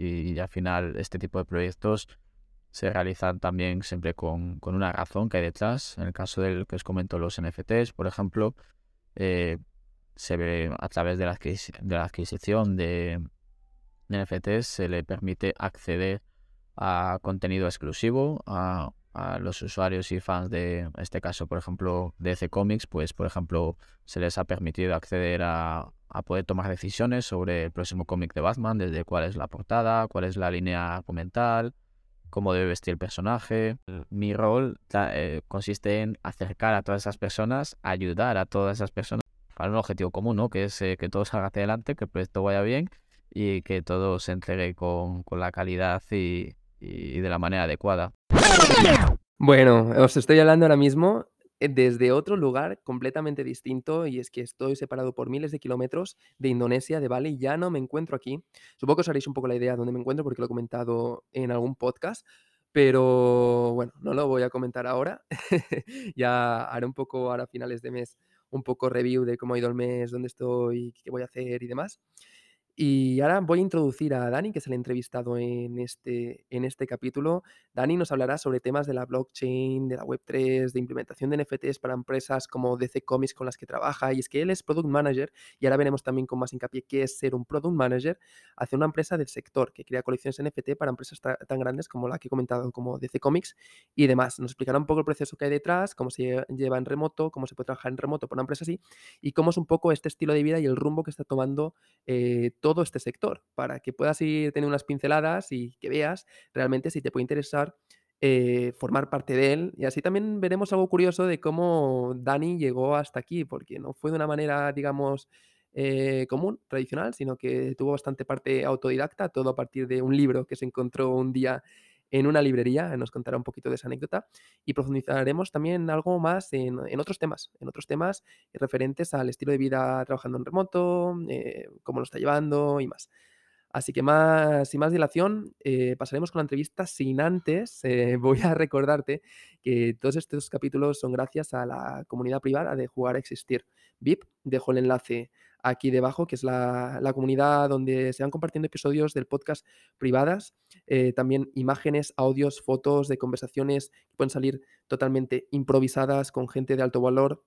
y, al final este tipo de proyectos se realizan también siempre con, con, una razón que hay detrás. En el caso del que os comento los NFTs, por ejemplo, eh, se ve a través de la, adquisición de, NFTs se le permite acceder a contenido exclusivo, a, los usuarios y fans de este caso, por ejemplo, DC Comics, pues por ejemplo, se les ha permitido acceder a, a poder tomar decisiones sobre el próximo cómic de Batman, desde cuál es la portada, cuál es la línea argumental, cómo debe vestir el personaje. Mm. Mi rol eh, consiste en acercar a todas esas personas, ayudar a todas esas personas para un objetivo común, ¿no? Que es eh, que todo salga hacia adelante, que el proyecto vaya bien y que todo se entregue con, la calidad y, de la manera adecuada. Bueno, os estoy hablando ahora mismo desde otro lugar completamente distinto y es que estoy separado por miles de kilómetros de Indonesia, de Bali, ya no me encuentro aquí. Supongo que os haréis un poco la idea de dónde me encuentro porque lo he comentado en algún podcast, pero bueno, no lo voy a comentar ahora. ya haré un poco ahora a finales de mes un poco review de cómo ha ido el mes, dónde estoy, qué voy a hacer y demás. Y ahora voy a introducir a Dani, que es el entrevistado en este, en este capítulo. Dani nos hablará sobre temas de la blockchain, de la Web3, de implementación de NFTs para empresas como DC Comics con las que trabaja. Y es que él es Product Manager, y ahora veremos también con más hincapié qué es ser un Product Manager hacia una empresa del sector que crea colecciones NFT para empresas tan grandes como la que he comentado, como DC Comics y demás. Nos explicará un poco el proceso que hay detrás, cómo se lleva en remoto, cómo se puede trabajar en remoto por una empresa así, y cómo es un poco este estilo de vida y el rumbo que está tomando eh, todo todo este sector, para que puedas ir tener unas pinceladas y que veas realmente si te puede interesar eh, formar parte de él. Y así también veremos algo curioso de cómo Dani llegó hasta aquí, porque no fue de una manera, digamos, eh, común, tradicional, sino que tuvo bastante parte autodidacta, todo a partir de un libro que se encontró un día en una librería, nos contará un poquito de esa anécdota y profundizaremos también algo más en, otros temas, en otros temas referentes al estilo de vida trabajando en remoto, eh, cómo lo está llevando y más. Así que más, sin más dilación, eh, pasaremos con la entrevista sin antes, eh, voy a recordarte que todos estos capítulos son gracias a la comunidad privada de Jugar a Existir. VIP, dejo el enlace aquí debajo, que es la, comunidad donde se van compartiendo episodios del podcast privadas, eh, también imágenes, audios, fotos de conversaciones que pueden salir totalmente improvisadas con gente de alto valor,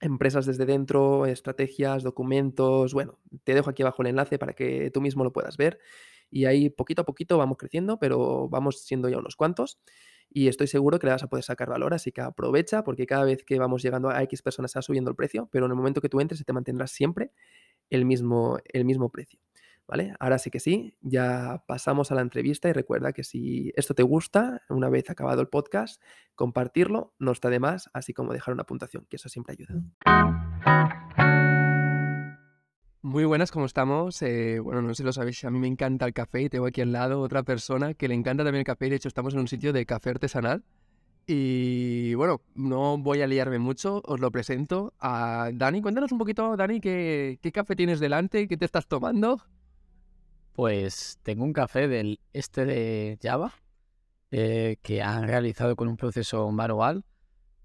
empresas desde dentro, estrategias, documentos, bueno, te dejo aquí abajo el enlace para que tú mismo lo puedas ver. Y ahí poquito a poquito vamos creciendo, pero vamos siendo ya unos cuantos y estoy seguro que le vas a poder sacar valor, así que aprovecha porque cada vez que vamos llegando a X personas está subiendo el precio, pero en el momento que tú entres se te mantendrá siempre el mismo, el mismo precio. ¿Vale? Ahora sí que sí, ya pasamos a la entrevista y recuerda que si esto te gusta, una vez acabado el podcast, compartirlo no está de más, así como dejar una puntuación, que eso siempre ayuda. Muy buenas, ¿cómo estamos? Eh, bueno, no sé si lo sabéis, a mí me encanta el café y tengo aquí al lado otra persona que le encanta también el café. De hecho, estamos en un sitio de café artesanal. Y bueno, no voy a liarme mucho, os lo presento a Dani. Cuéntanos un poquito, Dani, qué, café tienes delante, qué te estás tomando. Pues tengo un café del este de Java eh, que han realizado con un proceso manual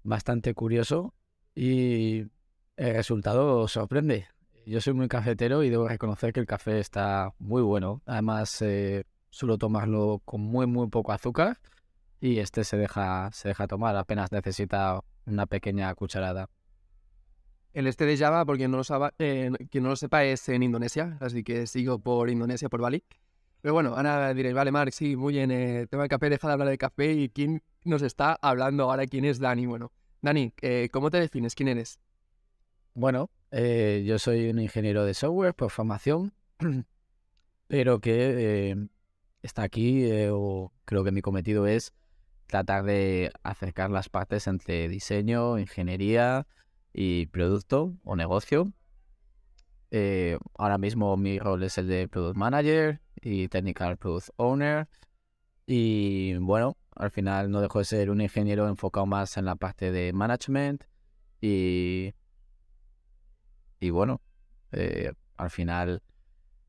bastante curioso y el resultado sorprende. Yo soy muy cafetero y debo reconocer que el café está muy bueno. Además, eh, suelo tomarlo con muy, muy poco azúcar y este se deja, se deja tomar, apenas necesita una pequeña cucharada. El este de Java, por quien no, lo eh, quien no lo sepa, es en Indonesia, así que sigo por Indonesia, por Bali. Pero bueno, ahora diréis, vale, Mark, sí, muy bien, eh, tema de café, deja de hablar de café y quién nos está hablando ahora, quién es Dani. Bueno, Dani, eh, ¿cómo te defines? ¿Quién eres? Bueno, eh, yo soy un ingeniero de software por formación, pero que eh, está aquí, eh, o creo que mi cometido es tratar de acercar las partes entre diseño, ingeniería y producto o negocio. ahora mismo mi rol es el de Product Manager y Technical Product Owner. Y bueno, al final no dejo de ser un ingeniero enfocado más en la parte de management y y bueno, eh, al final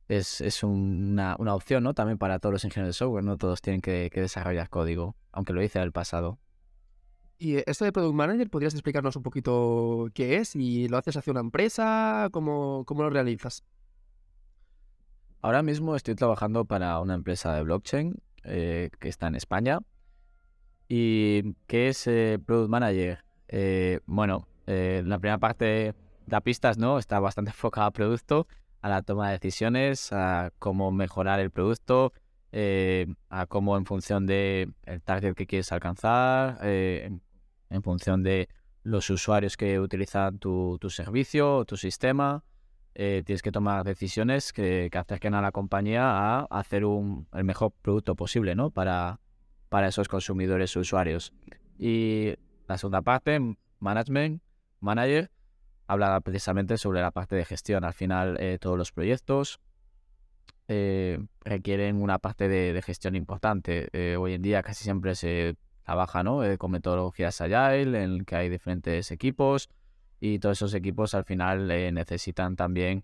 es, una, opción, ¿no? También para todos los ingenieros de software, no todos tienen que, desarrollar código, aunque lo hice en el pasado. Y esto de Product Manager, ¿podrías explicarnos un poquito qué es? ¿Y lo haces hacia una empresa? ¿Cómo, cómo lo realizas? ahora mismo estoy trabajando para una empresa de blockchain eh, que está en España. ¿Y qué es eh, Product Manager? Eh, bueno, la primera parte da pistas, ¿no? Está bastante enfocada al producto, a la toma de decisiones, a cómo mejorar el producto, a cómo en función de el target que quieres alcanzar, en, función de los usuarios que utilizan tu, tu servicio o tu sistema, eh, tienes que tomar decisiones que, acerquen a la compañía a hacer un, el mejor producto posible ¿no? para, para esos consumidores usuarios. Y la segunda parte, Management, Manager, habla precisamente sobre la parte de gestión. Al final, eh, todos los proyectos eh, requieren una parte de, gestión importante. hoy en día casi siempre se trabaja ¿no? con metodologías Agile, en que hay diferentes equipos y todos esos equipos al final eh, necesitan también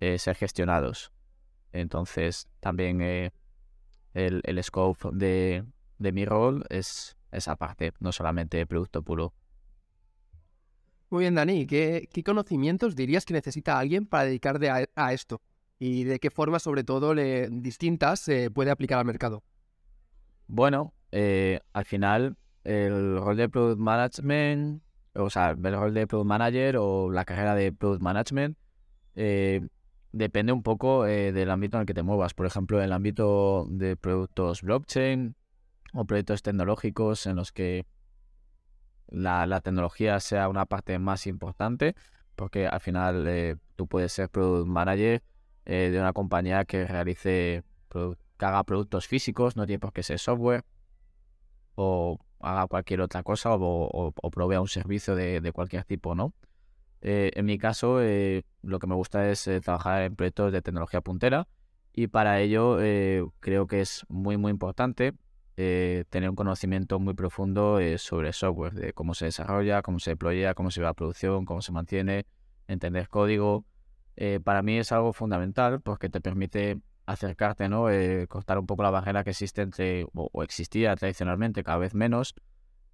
eh, ser gestionados. Entonces también eh, el, el, scope de, de, mi rol es esa parte, no solamente producto puro. Muy bien, Dani. ¿Qué, conocimientos dirías que necesita alguien para dedicarse a, esto? ¿Y de qué forma, sobre todo, le, distintas se puede aplicar al mercado? Bueno, al final el rol de Product Management o sea, el rol de Product Manager o la carrera de Product Management, eh, depende un poco eh, del ámbito en el que te muevas. Por ejemplo, en el ámbito de productos blockchain o proyectos tecnológicos en los que la, tecnología sea una parte más importante, porque al final eh, tú puedes ser Product Manager de una compañía que realice, que haga productos físicos, no tiene por qué ser software, o haga cualquier otra cosa o, provea un servicio de, cualquier tipo, ¿no? Eh, en mi caso, eh, lo que me gusta es eh, trabajar en proyectos de tecnología puntera y para ello creo que es muy, muy importante tener un conocimiento muy profundo sobre software, de cómo se desarrolla, cómo se deploya, cómo se va a producción, cómo se mantiene, entender código. para mí es algo fundamental porque te permite acercarte, ¿no? Eh, cortar un poco la barrera que existe entre, o, existía tradicionalmente, cada vez menos,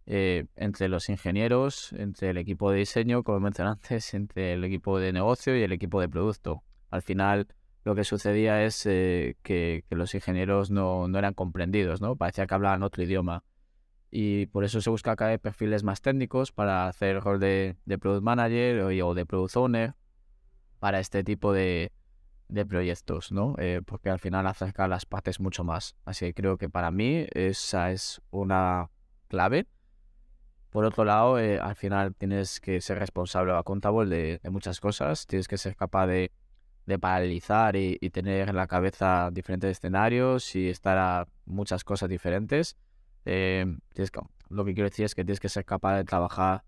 eh, entre los ingenieros, entre el equipo de diseño, como mencioné antes, entre el equipo de negocio y el equipo de producto. Al final, lo que sucedía es eh, que, los ingenieros no, eran comprendidos, ¿no? Parecía que hablaban otro idioma. Y por eso se busca cada vez perfiles más técnicos para hacer rol de, de Product Manager o, o de Product Owner para este tipo de, de proyectos, ¿no? Eh, porque al final acerca las partes mucho más. Así que creo que para mí esa es una clave. Por otro lado, eh, al final tienes que ser responsable o accountable de, de, muchas cosas. Tienes que ser capaz de, de paralizar y, tener en la cabeza diferentes escenarios y estar a muchas cosas diferentes. Eh, tienes lo que quiero decir es que tienes que ser capaz de trabajar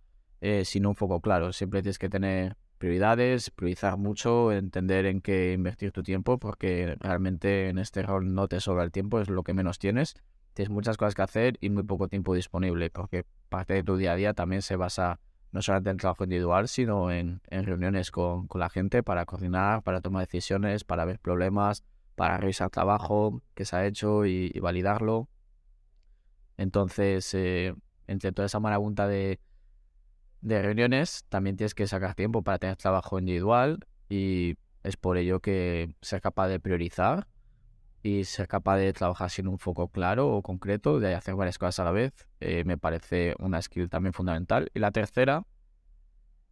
sin un foco claro. Siempre tienes que tener prioridades, priorizar mucho, entender en qué invertir tu tiempo, porque realmente en este rol no te sobra el tiempo, es lo que menos tienes. Tienes muchas cosas que hacer y muy poco tiempo disponible, porque parte de tu día a día también se basa no solamente en trabajo individual, sino en, reuniones con, la gente para coordinar, para tomar decisiones, para ver problemas, para revisar trabajo que se ha hecho y, validarlo. Entonces, eh, entre toda esa marabunta de, de reuniones, también tienes que sacar tiempo para tener trabajo individual y es por ello que ser capaz de priorizar y ser capaz de trabajar sin un foco claro o concreto, de hacer varias cosas a la vez, eh, me parece una skill también fundamental. Y la tercera,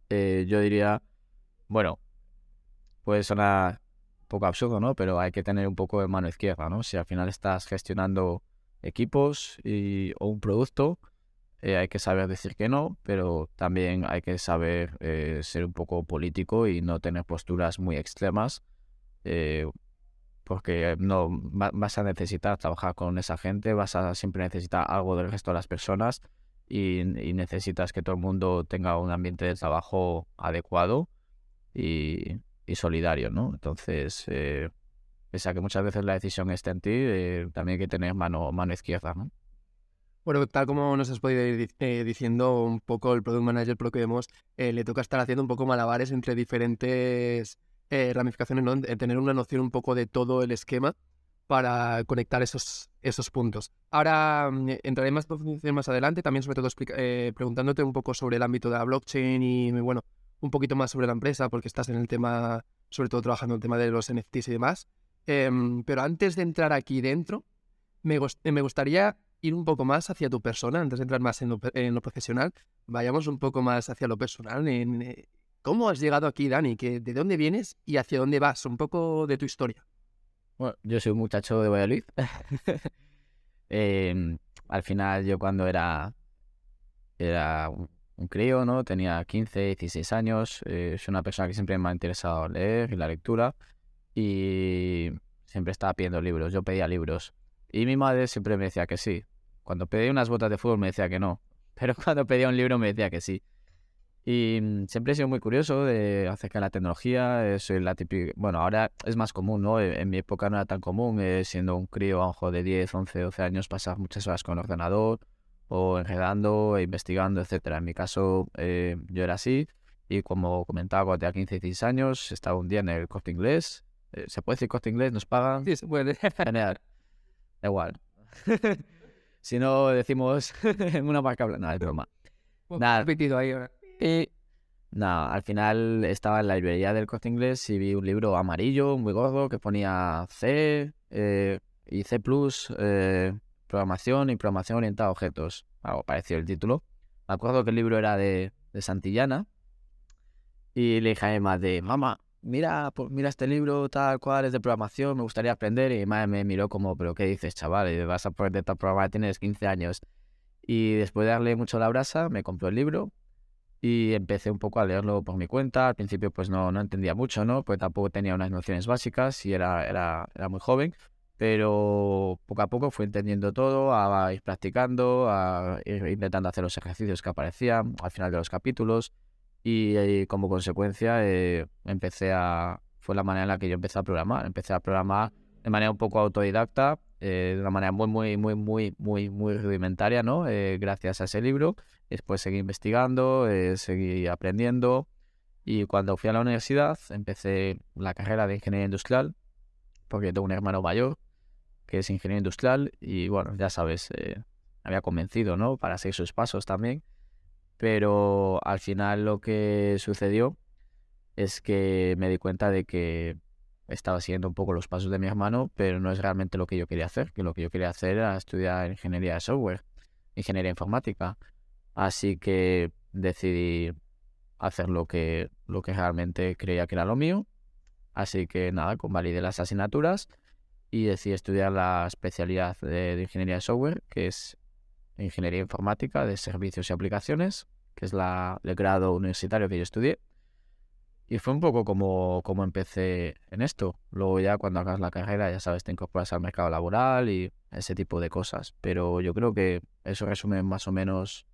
eh, yo diría, bueno, puede sonar un poco absurdo, ¿no? Pero hay que tener un poco de mano izquierda, ¿no? Si al final estás gestionando equipos o un producto, eh, hay que saber decir que no, pero también hay que saber ser un poco político y no tener posturas muy extremas, porque no vas a necesitar trabajar con esa gente, vas a siempre necesitar algo del resto de las personas y, necesitas que todo el mundo tenga un ambiente de trabajo adecuado y, solidario, ¿no? Entonces, pese a que muchas veces la decisión está en ti, también hay que tener mano, mano izquierda, ¿no? Bueno, tal como nos has podido ir eh, diciendo un poco el Product Manager, por lo que vemos, eh, le toca estar haciendo un poco malabares entre diferentes eh, ramificaciones, ¿no? tener una noción un poco de todo el esquema para conectar esos, esos puntos. Ahora mm, entraré más profundidad más adelante, también sobre todo preguntándote un poco sobre el ámbito de la blockchain y, bueno, un poquito más sobre la empresa, porque estás en el tema, sobre todo trabajando en el tema de los NFTs y demás. Em, pero antes de entrar aquí dentro, me, me, gustaría ir un poco más hacia tu persona, antes de entrar más en lo, en lo profesional, vayamos un poco más hacia lo personal. En, eh, ¿Cómo has llegado aquí, Dani? ¿Que, ¿De dónde vienes y hacia dónde vas? Un poco de tu historia. Bueno, yo soy un muchacho de Valladolid. eh, al final, yo cuando era, era un, crío, ¿no? Tenía 15, 16 años. Eh, soy una persona que siempre me ha interesado leer y la lectura. Y siempre estaba pidiendo libros. Yo pedía libros. Y mi madre siempre me decía que sí. Cuando pedía unas botas de fútbol me decía que no. Pero cuando pedía un libro me decía que sí. Y mm, siempre he sido muy curioso de acerca de la tecnología. Soy la típica. Bueno, ahora es más común, ¿no? En mi época no era tan común, eh, siendo un crío, a un de 10, 11, 12 años, pasar muchas horas con el ordenador o enredando, e investigando, etcétera. En mi caso, eh, yo era así. Y como comentaba, cuando tenía 15, 16 años, estaba un día en el corte inglés. Eh, ¿Se puede decir corte inglés? ¿Nos pagan? Sí, se puede. Genial. Da igual. si no decimos en una marca nada, es broma. Nada. repetido ahí ahora. Y nada, al final estaba en la librería del corte inglés y vi un libro amarillo, muy gordo, que ponía C eh, y C eh, programación y programación orientada a objetos. Algo parecido el título. Me acuerdo que el libro era de, de Santillana. Y le dije a Emma de, mamá, mira, pues, mira este libro tal cual, es de programación, me gustaría aprender. Y madre me miró como, pero ¿qué dices, chaval? Vas a poder programar, tienes 15 años. Y después de darle mucho la brasa, me compró el libro y empecé un poco a leerlo por mi cuenta. Al principio pues no, no entendía mucho, ¿no? Pues tampoco tenía unas nociones básicas y era, era, era muy joven, pero poco a poco fui entendiendo todo, a ir practicando, a ir intentando hacer los ejercicios que aparecían al final de los capítulos y, como consecuencia eh, empecé a... fue la manera en la que yo empecé a programar. Empecé a programar de manera un poco autodidacta, eh, de una manera muy, muy, muy, muy, muy, muy rudimentaria, ¿no? Eh, gracias a ese libro. Después seguí investigando, eh, seguí aprendiendo y cuando fui a la universidad empecé la carrera de ingeniería industrial porque tengo un hermano mayor que es ingeniero industrial y bueno, ya sabes, me había convencido, ¿no? Para seguir sus pasos también. Pero al final lo que sucedió es que me di cuenta de que estaba siguiendo un poco los pasos de mi hermano, pero no es realmente lo que yo quería hacer, que lo que yo quería hacer era estudiar ingeniería de software, ingeniería informática. Así que decidí hacer lo que, lo que realmente creía que era lo mío. Así que nada, convalidé las asignaturas y decidí estudiar la especialidad de, ingeniería de software, que es ingeniería informática de servicios y aplicaciones, que es la, el grado universitario que yo estudié. Y fue un poco como, como empecé en esto. Luego ya cuando acabas la carrera, ya sabes, te incorporas al mercado laboral y ese tipo de cosas. Pero yo creo que eso resume más o menos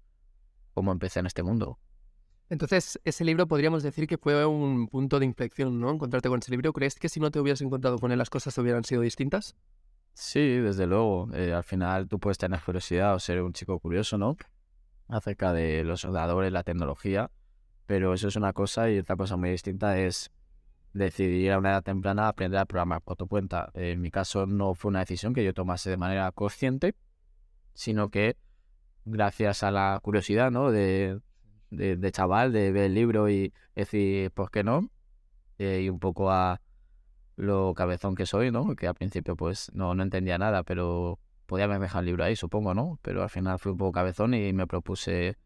cómo empecé en este mundo. Entonces, ese libro podríamos decir que fue un punto de inflexión, ¿no? Encontrarte con ese libro. ¿Crees que si no te hubieras encontrado con él las cosas hubieran sido distintas? Sí, desde luego. Eh, al final tú puedes tener curiosidad o ser un chico curioso, ¿no? Acerca de los ordenadores, la tecnología pero eso es una cosa y otra cosa muy distinta es decidir a una edad temprana aprender a programar por tu cuenta. En mi caso no fue una decisión que yo tomase de manera consciente, sino que gracias a la curiosidad ¿no? de, chaval, de ver el libro y decir, ¿por qué no? Eh, y un poco a lo cabezón que soy, ¿no? Que al principio pues no, entendía nada, pero podía haber dejado el libro ahí, supongo, ¿no? Pero al final fui un poco cabezón y me propuse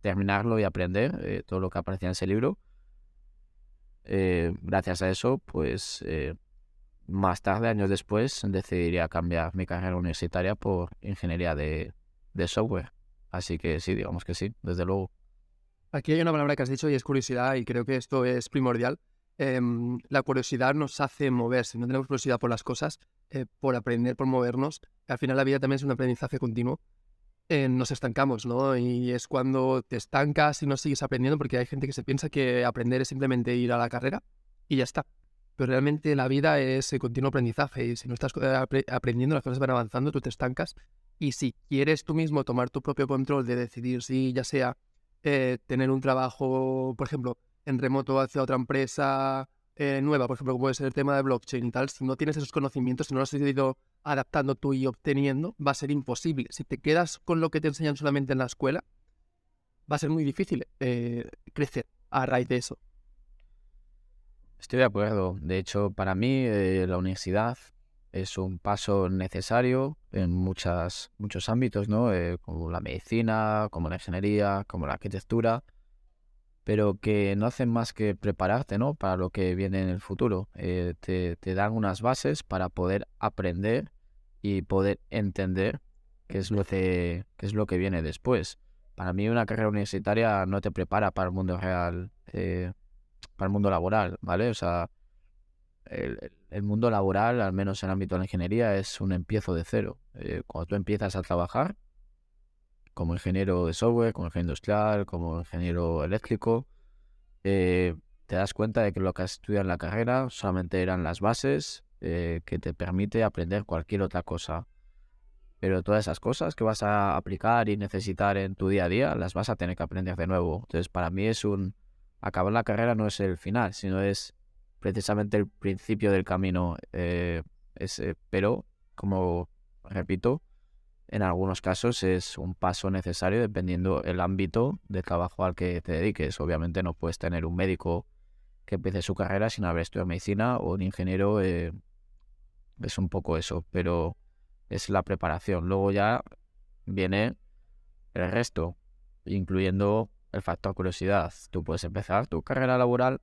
terminarlo y aprender eh, todo lo que aparecía en ese libro. Eh, gracias a eso, pues más tarde, años después, decidiría cambiar mi carrera universitaria por ingeniería de software. Así que sí, digamos que sí, desde luego. Aquí hay una palabra que has dicho y es curiosidad y creo que esto es primordial. Em, la curiosidad nos hace mover. Si no tenemos curiosidad por las cosas, por aprender, por movernos, al final la vida también es un aprendizaje continuo nos estancamos, ¿no? Y es cuando te estancas y no sigues aprendiendo, porque hay gente que se piensa que aprender es simplemente ir a la carrera y ya está. Pero realmente la vida es el continuo aprendizaje y si no estás eh, aprendiendo, las cosas van avanzando, tú te estancas. Y si quieres tú mismo tomar tu propio control de decidir si ya sea eh, tener un trabajo, por ejemplo, en remoto hacia otra empresa eh, nueva, por ejemplo, como puede ser el tema de blockchain y tal, si no tienes esos conocimientos, si no los has ido adaptando tú y obteniendo, va a ser imposible. Si te quedas con lo que te enseñan solamente en la escuela, va a ser muy difícil eh, crecer a raíz de eso. Estoy de acuerdo. De hecho, para mí la universidad es un paso necesario en muchas, muchos ámbitos, ¿no? Eh, como la medicina, como la ingeniería, como la arquitectura, pero que no hacen más que prepararte, ¿no? Para lo que viene en el futuro. Eh, te, te dan unas bases para poder aprender y poder entender qué es lo que, qué es lo que viene después. Para mí una carrera universitaria no te prepara para el mundo real, eh, para el mundo laboral, ¿vale? O sea, el mundo laboral, al menos en el ámbito de la ingeniería, es un empiezo de cero. Eh, cuando tú empiezas a trabajar como ingeniero de software, como ingeniero industrial, como ingeniero eléctrico, eh, te das cuenta de que lo que has estudiado en la carrera solamente eran las bases eh, que te permite aprender cualquier otra cosa. Pero todas esas cosas que vas a aplicar y necesitar en tu día a día, las vas a tener que aprender de nuevo. Entonces, para mí es un... Acabar la carrera no es el final, sino es precisamente el principio del camino. Eh, pero, como repito, en algunos casos es un paso necesario dependiendo el ámbito de trabajo al que te dediques. Obviamente no puedes tener un médico que empiece su carrera sin haber estudiado medicina o un ingeniero. Eh, es un poco eso, pero es la preparación. Luego ya viene el resto, incluyendo el factor curiosidad. Tú puedes empezar tu carrera laboral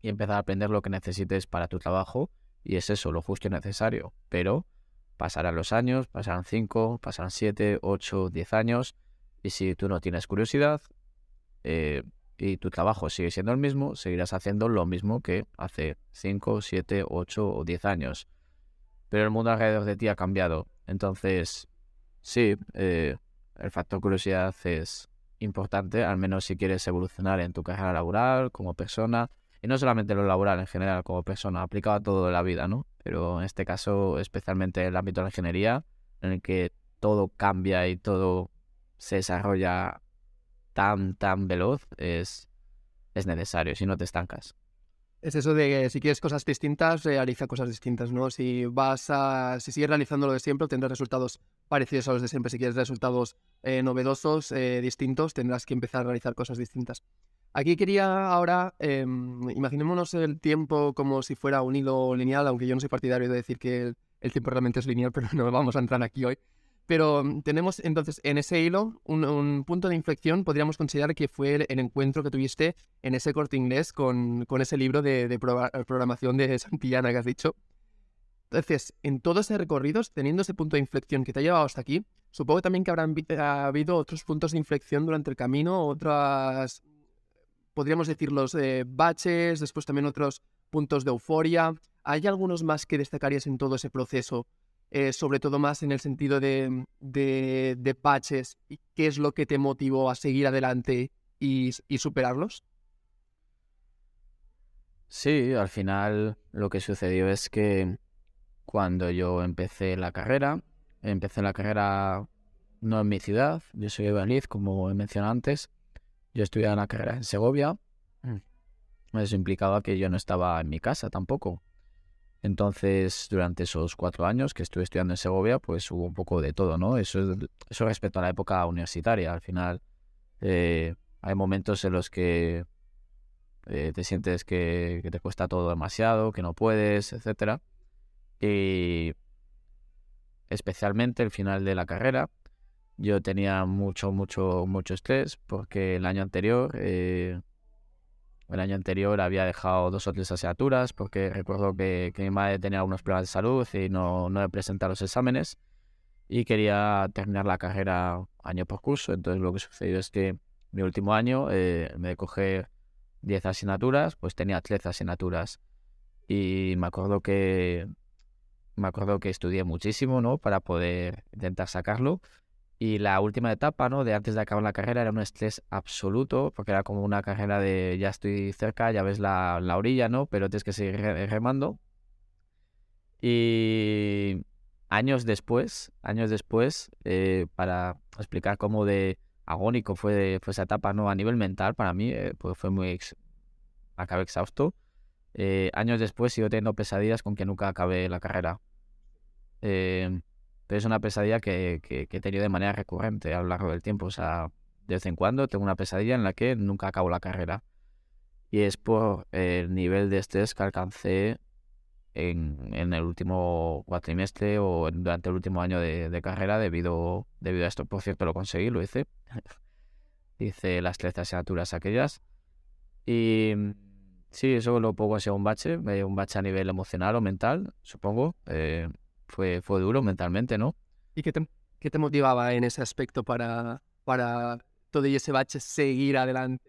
y empezar a aprender lo que necesites para tu trabajo y es eso, lo justo y necesario. Pero pasarán los años, pasarán 5, pasarán 7, 8, 10 años y si tú no tienes curiosidad eh, y tu trabajo sigue siendo el mismo, seguirás haciendo lo mismo que hace 5, 7, 8 o 10 años. Pero el mundo alrededor de ti ha cambiado. Entonces, sí, eh, el factor curiosidad es importante, al menos si quieres evolucionar en tu carrera laboral, como persona, y no solamente lo laboral en general como persona, aplicado a todo la vida, ¿no? Pero en este caso, especialmente en el ámbito de la ingeniería, en el que todo cambia y todo se desarrolla tan, tan veloz, es, es necesario, si no te estancas. Es eso de que si quieres cosas distintas, realiza cosas distintas, ¿no? Si vas a, si sigues realizando lo de siempre, tendrás resultados parecidos a los de siempre. Si quieres resultados eh, novedosos, eh, distintos, tendrás que empezar a realizar cosas distintas. Aquí quería ahora, em, imaginémonos el tiempo como si fuera un hilo lineal, aunque yo no soy partidario de decir que el, tiempo realmente es lineal, pero no vamos a entrar aquí hoy. Pero mm, tenemos entonces en ese hilo un, punto de inflexión, podríamos considerar que fue el, encuentro que tuviste en ese corte inglés con, con ese libro de, de programación de Santillana que has dicho. Entonces, en todo ese recorrido, teniendo ese punto de inflexión que te ha llevado hasta aquí, supongo también que habrán habido otros puntos de inflexión durante el camino, otras podríamos decir los eh, baches, después también otros puntos de euforia. ¿Hay algunos más que destacarías en todo ese proceso? Eh, sobre todo más en el sentido de, de, baches. ¿Y qué es lo que te motivó a seguir adelante y, superarlos? Sí, al final lo que sucedió es que cuando yo empecé la carrera, empecé la carrera no en mi ciudad, yo soy de Valladolid, como he mencionado antes, yo estudiaba la carrera en Segovia. Mm. Eso implicaba que yo no estaba en mi casa tampoco. Entonces, durante esos cuatro años que estuve estudiando en Segovia, pues hubo un poco de todo, ¿no? Eso, eso respecto a la época universitaria. Al final, eh, hay momentos en los que eh, te sientes que, que, te cuesta todo demasiado, que no puedes, etcétera. Y especialmente el final de la carrera, yo tenía mucho, mucho, mucho estrés porque el año anterior, eh, el año anterior había dejado dos o tres asignaturas porque recuerdo que, mi madre tenía algunos problemas de salud y no, no he presentado los exámenes y quería terminar la carrera año por curso. Entonces lo que sucedió es que mi último año, eh, me coger 10 asignaturas, pues tenía 13 asignaturas. Y me acuerdo que me acuerdo que estudié muchísimo, ¿no? Para poder intentar sacarlo. Y la última etapa, ¿no? De antes de acabar la carrera era un estrés absoluto, porque era como una carrera de ya estoy cerca, ya ves la, la orilla, ¿no? Pero tienes que seguir remando. Y años después, años después, eh, para explicar cómo de agónico fue, fue esa etapa, ¿no? A nivel mental, para mí, eh, pues fue muy... acabé exhausto. Eh, años después sigo teniendo pesadillas con que nunca acabé la carrera. Eh, pero es una pesadilla que, que, he tenido de manera recurrente a lo largo del tiempo. O sea, de vez en cuando tengo una pesadilla en la que nunca acabo la carrera. y es por el nivel de estrés que alcancé en, en el último cuatrimestre o durante el último año de, de carrera debido, debido a esto. Por cierto, lo conseguí, lo hice. hice las 13 asignaturas aquellas. Y mm, sí, eso lo pongo así un bache, eh, un bache a nivel emocional o mental, supongo. Eh, fue, fue duro mentalmente, ¿no? ¿Y qué te, qué te motivaba en ese aspecto para, para todo y ese bache seguir adelante?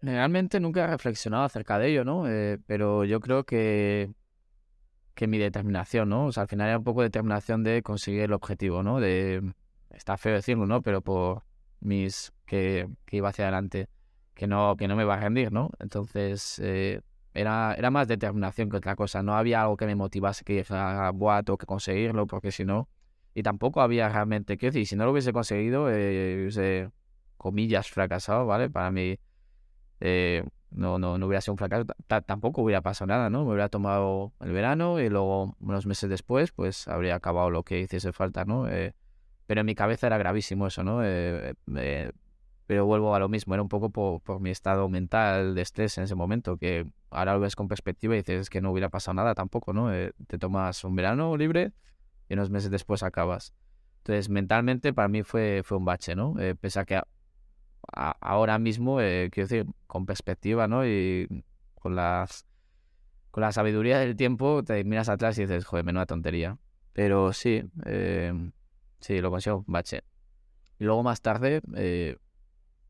Realmente nunca he reflexionado acerca de ello, ¿no? Eh, pero yo creo que, que mi determinación, ¿no? O sea, al final era un poco determinación de conseguir el objetivo, ¿no? De, está feo decirlo, ¿no? Pero por mis, que, que iba hacia adelante, que no, que no me iba a rendir, ¿no? Entonces, eh, era, era más determinación que otra cosa. No había algo que me motivase que dijera, buah, tengo que conseguirlo, porque si no... Y tampoco había realmente, que decir, si no lo hubiese conseguido, eh, hubiese, comillas, fracasado, ¿vale? Para mí eh, no, no, no hubiera sido un fracaso, tampoco hubiera pasado nada, ¿no? Me hubiera tomado el verano y luego unos meses después, pues habría acabado lo que hiciese falta, ¿no? Eh, pero en mi cabeza era gravísimo eso, ¿no? Eh, pero vuelvo a lo mismo, era un poco por, por, mi estado mental de estrés en ese momento, que ahora lo ves con perspectiva y dices que no hubiera pasado nada tampoco, ¿no? te tomas un verano libre y unos meses después acabas. Entonces, mentalmente para mí fue, fue un bache, ¿no? pese a que ahora mismo, eh, quiero decir, con perspectiva, ¿no? Y con las con la sabiduría del tiempo te miras atrás y dices, joder, menuda tontería. Pero sí, eh, sí, lo consigo bache. Y luego más tarde, eh,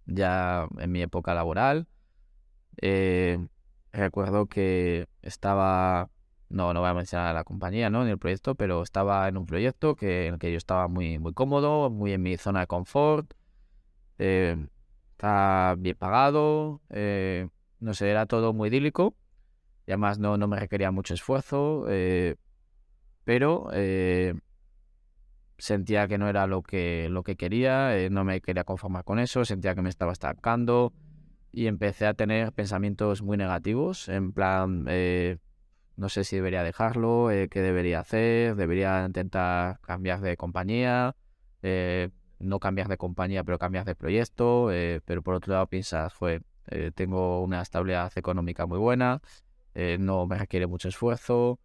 ya en mi época laboral, recuerdo que estaba, no, no voy a mencionar la compañía, ¿no? Ni el proyecto, pero estaba en un proyecto que, en el que yo estaba muy, muy cómodo, muy en mi zona de confort está bien pagado, eh, no sé, era todo muy idílico y además no, no me requería mucho esfuerzo, eh, pero eh, sentía que no era lo que, lo que quería, no me quería conformar con eso, sentía que me estaba estancando y empecé a tener pensamientos muy negativos, en plan, no sé si debería dejarlo, qué debería hacer, debería intentar cambiar de compañía no cambias de compañía, pero cambias de proyecto, eh, pero por otro lado piensas, fue, eh, tengo una estabilidad económica muy buena, eh, no me requiere mucho esfuerzo,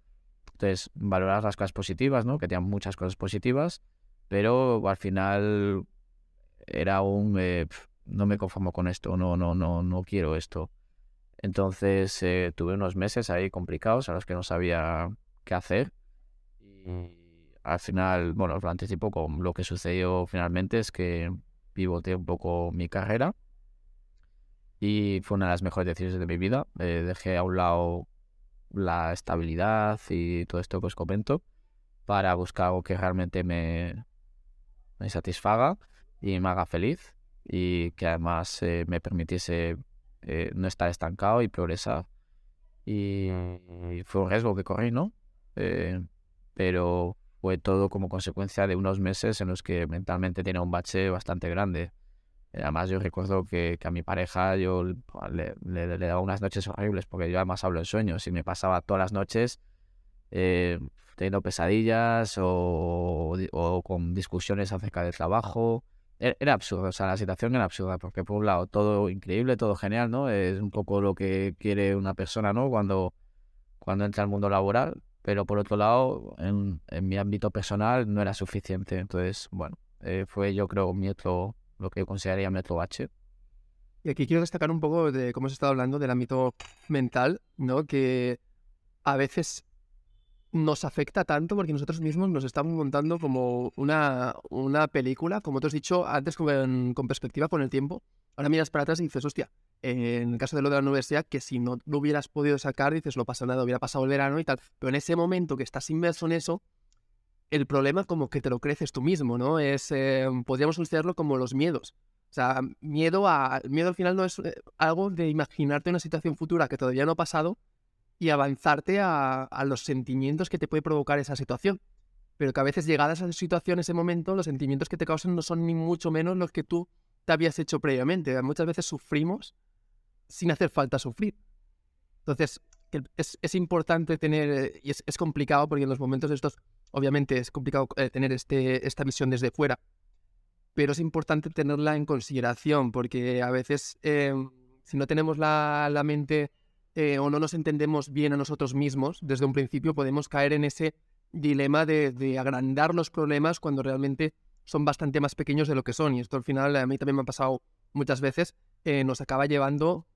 entonces valorar las cosas positivas, ¿no? Que tengan muchas cosas positivas, pero al final era un, no me conformo con esto, no, no, no, no quiero esto. Entonces tuve unos meses ahí complicados a los que no sabía qué hacer. Y al final, bueno, os lo anticipo, con lo que sucedió finalmente es que pivoteé un poco mi carrera y fue una de las mejores decisiones de mi vida. Eh, dejé a un lado la estabilidad y todo esto que os comento para buscar algo que realmente me, me satisfaga y me haga feliz y que además eh, me permitiese eh, no estar estancado y progresar. Y, y, fue un riesgo que corrí, ¿no? pero fue todo como consecuencia de unos meses en los que mentalmente tenía un bache bastante grande. Además, yo recuerdo que, a mi pareja yo le, le, daba unas noches horribles, porque yo además hablo en sueños y me pasaba todas las noches eh, teniendo pesadillas o, o, con discusiones acerca del trabajo. Era, era, absurdo, o sea, la situación era absurda, porque por un lado todo increíble, todo genial, ¿no? Es un poco lo que quiere una persona, ¿no? Cuando, cuando entra al mundo laboral, pero por otro lado, en, mi ámbito personal no era suficiente. Entonces, bueno, eh, fue yo creo mi otro, lo que consideraría mi otro bache. Y aquí quiero destacar un poco de cómo se está hablando del ámbito mental, ¿no? Que a veces nos afecta tanto porque nosotros mismos nos estamos montando como una, una película, como tú has dicho antes con, con perspectiva con el tiempo. Ahora miras para atrás y dices, hostia, en el caso de lo de la universidad, que si no lo hubieras podido sacar, dices, no pasa nada, hubiera pasado el verano y tal. Pero en ese momento que estás inmerso en eso, el problema como que te lo creces tú mismo, ¿no? Es, eh, podríamos considerarlo como los miedos. O sea, miedo, a, miedo al final no es eh, algo de imaginarte una situación futura que todavía no ha pasado y avanzarte a, a los sentimientos que te puede provocar esa situación. Pero que a veces llegada a esa situación, ese momento, los sentimientos que te causan no son ni mucho menos los que tú te habías hecho previamente. Muchas veces sufrimos sin hacer falta sufrir. Entonces, es, es importante tener, eh, y es, es, complicado porque en los momentos estos, obviamente es complicado eh, tener este, esta visión desde fuera, pero es importante tenerla en consideración porque a veces eh, Si no tenemos la, la mente eh, o no nos entendemos bien a nosotros mismos, desde un principio podemos caer en ese dilema de, agrandar los problemas cuando realmente son bastante más pequeños de lo que son. Y esto al final a mí también me ha pasado muchas veces, eh, nos acaba llevando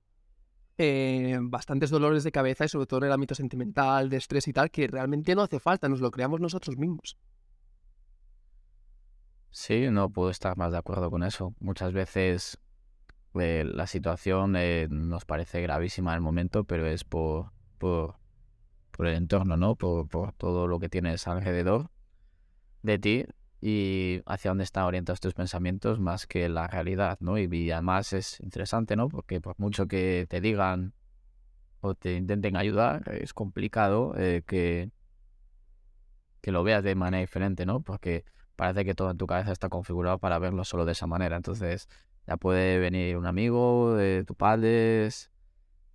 eh, bastantes dolores de cabeza y sobre todo en el ámbito sentimental, de estrés y tal, que realmente no hace falta, nos lo creamos nosotros mismos. Sí, no puedo estar más de acuerdo con eso. Muchas veces eh, la situación eh, nos parece gravísima el momento, pero es por, por, el entorno, ¿no? Por, por todo lo que tienes alrededor de ti y hacia dónde están orientados tus pensamientos más que la realidad, ¿no? Y, y además es interesante, ¿no? Porque por mucho que te digan o te intenten ayudar, es complicado eh, que, que lo veas de manera diferente, ¿no? Porque parece que todo en tu cabeza está configurado para verlo solo de esa manera. Entonces ya puede venir un amigo de tus padres,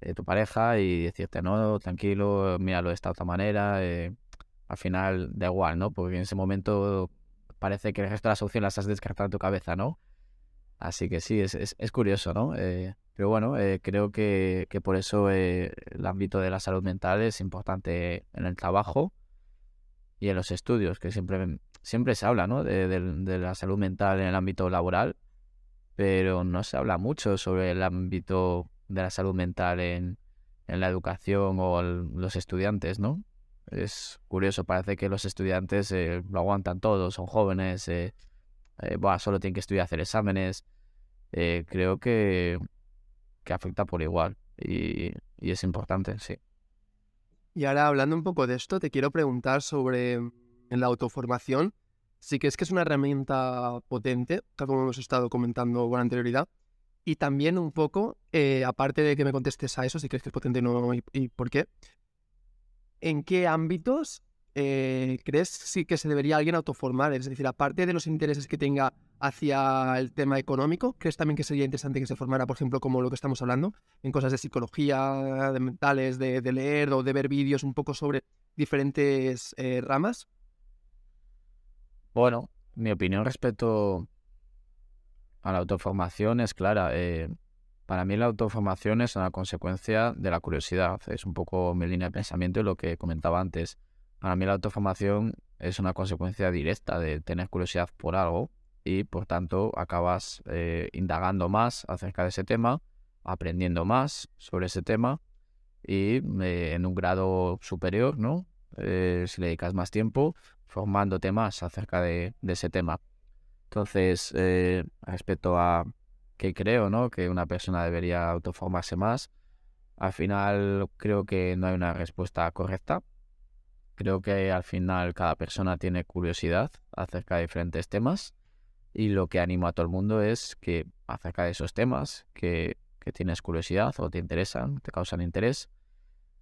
de tu pareja y decirte, no, tranquilo, míralo de esta otra manera. eh, al final da igual, ¿no? Porque en ese momento parece que el resto de las opciones las has descartado en tu cabeza, ¿no? Así que sí, es, es, curioso, ¿no? Eh, pero bueno, eh, creo que, que por eso eh, el ámbito de la salud mental es importante en el trabajo y en los estudios, que siempre, siempre se habla, ¿no? De- de la salud mental en el ámbito laboral, pero no se habla mucho sobre el ámbito de la salud mental en, en la educación o los estudiantes, ¿no? Es curioso, parece que los estudiantes eh, lo aguantan todo, son jóvenes, eh, eh, solo tienen que estudiar, hacer exámenes. Eh, creo que, que afecta por igual y, y es importante, sí. Y ahora hablando un poco de esto, te quiero preguntar sobre mm, la autoformación. Sí que es que es una herramienta potente, tal como hemos estado comentando con anterioridad. Y también un poco, eh, aparte de que me contestes a eso, si crees que es potente o no y, por qué, ¿en qué ámbitos eh, crees sí que se debería alguien autoformar? Es decir, aparte de los intereses que tenga hacia el tema económico, ¿crees también que sería interesante que se formara, por ejemplo, como lo que estamos hablando, en cosas de psicología, de mentales, de, de leer o de ver vídeos un poco sobre diferentes eh, ramas? Bueno, mi opinión respecto a la autoformación es clara. eh, para mí la autoformación es una consecuencia de la curiosidad. Es un poco mi línea de pensamiento y lo que comentaba antes. Para mí la autoformación es una consecuencia directa de tener curiosidad por algo y por tanto acabas eh, indagando más acerca de ese tema, aprendiendo más sobre ese tema y eh, en un grado superior, ¿no? Eh, si le dedicas más tiempo, formándote más acerca de, ese tema. Entonces, eh, respecto a que creo, ¿no? Que una persona debería autoformarse más, al final creo que no hay una respuesta correcta. Creo que al final cada persona tiene curiosidad acerca de diferentes temas y lo que animo a todo el mundo es que acerca de esos temas que, que tienes curiosidad o te interesan, te causan interés,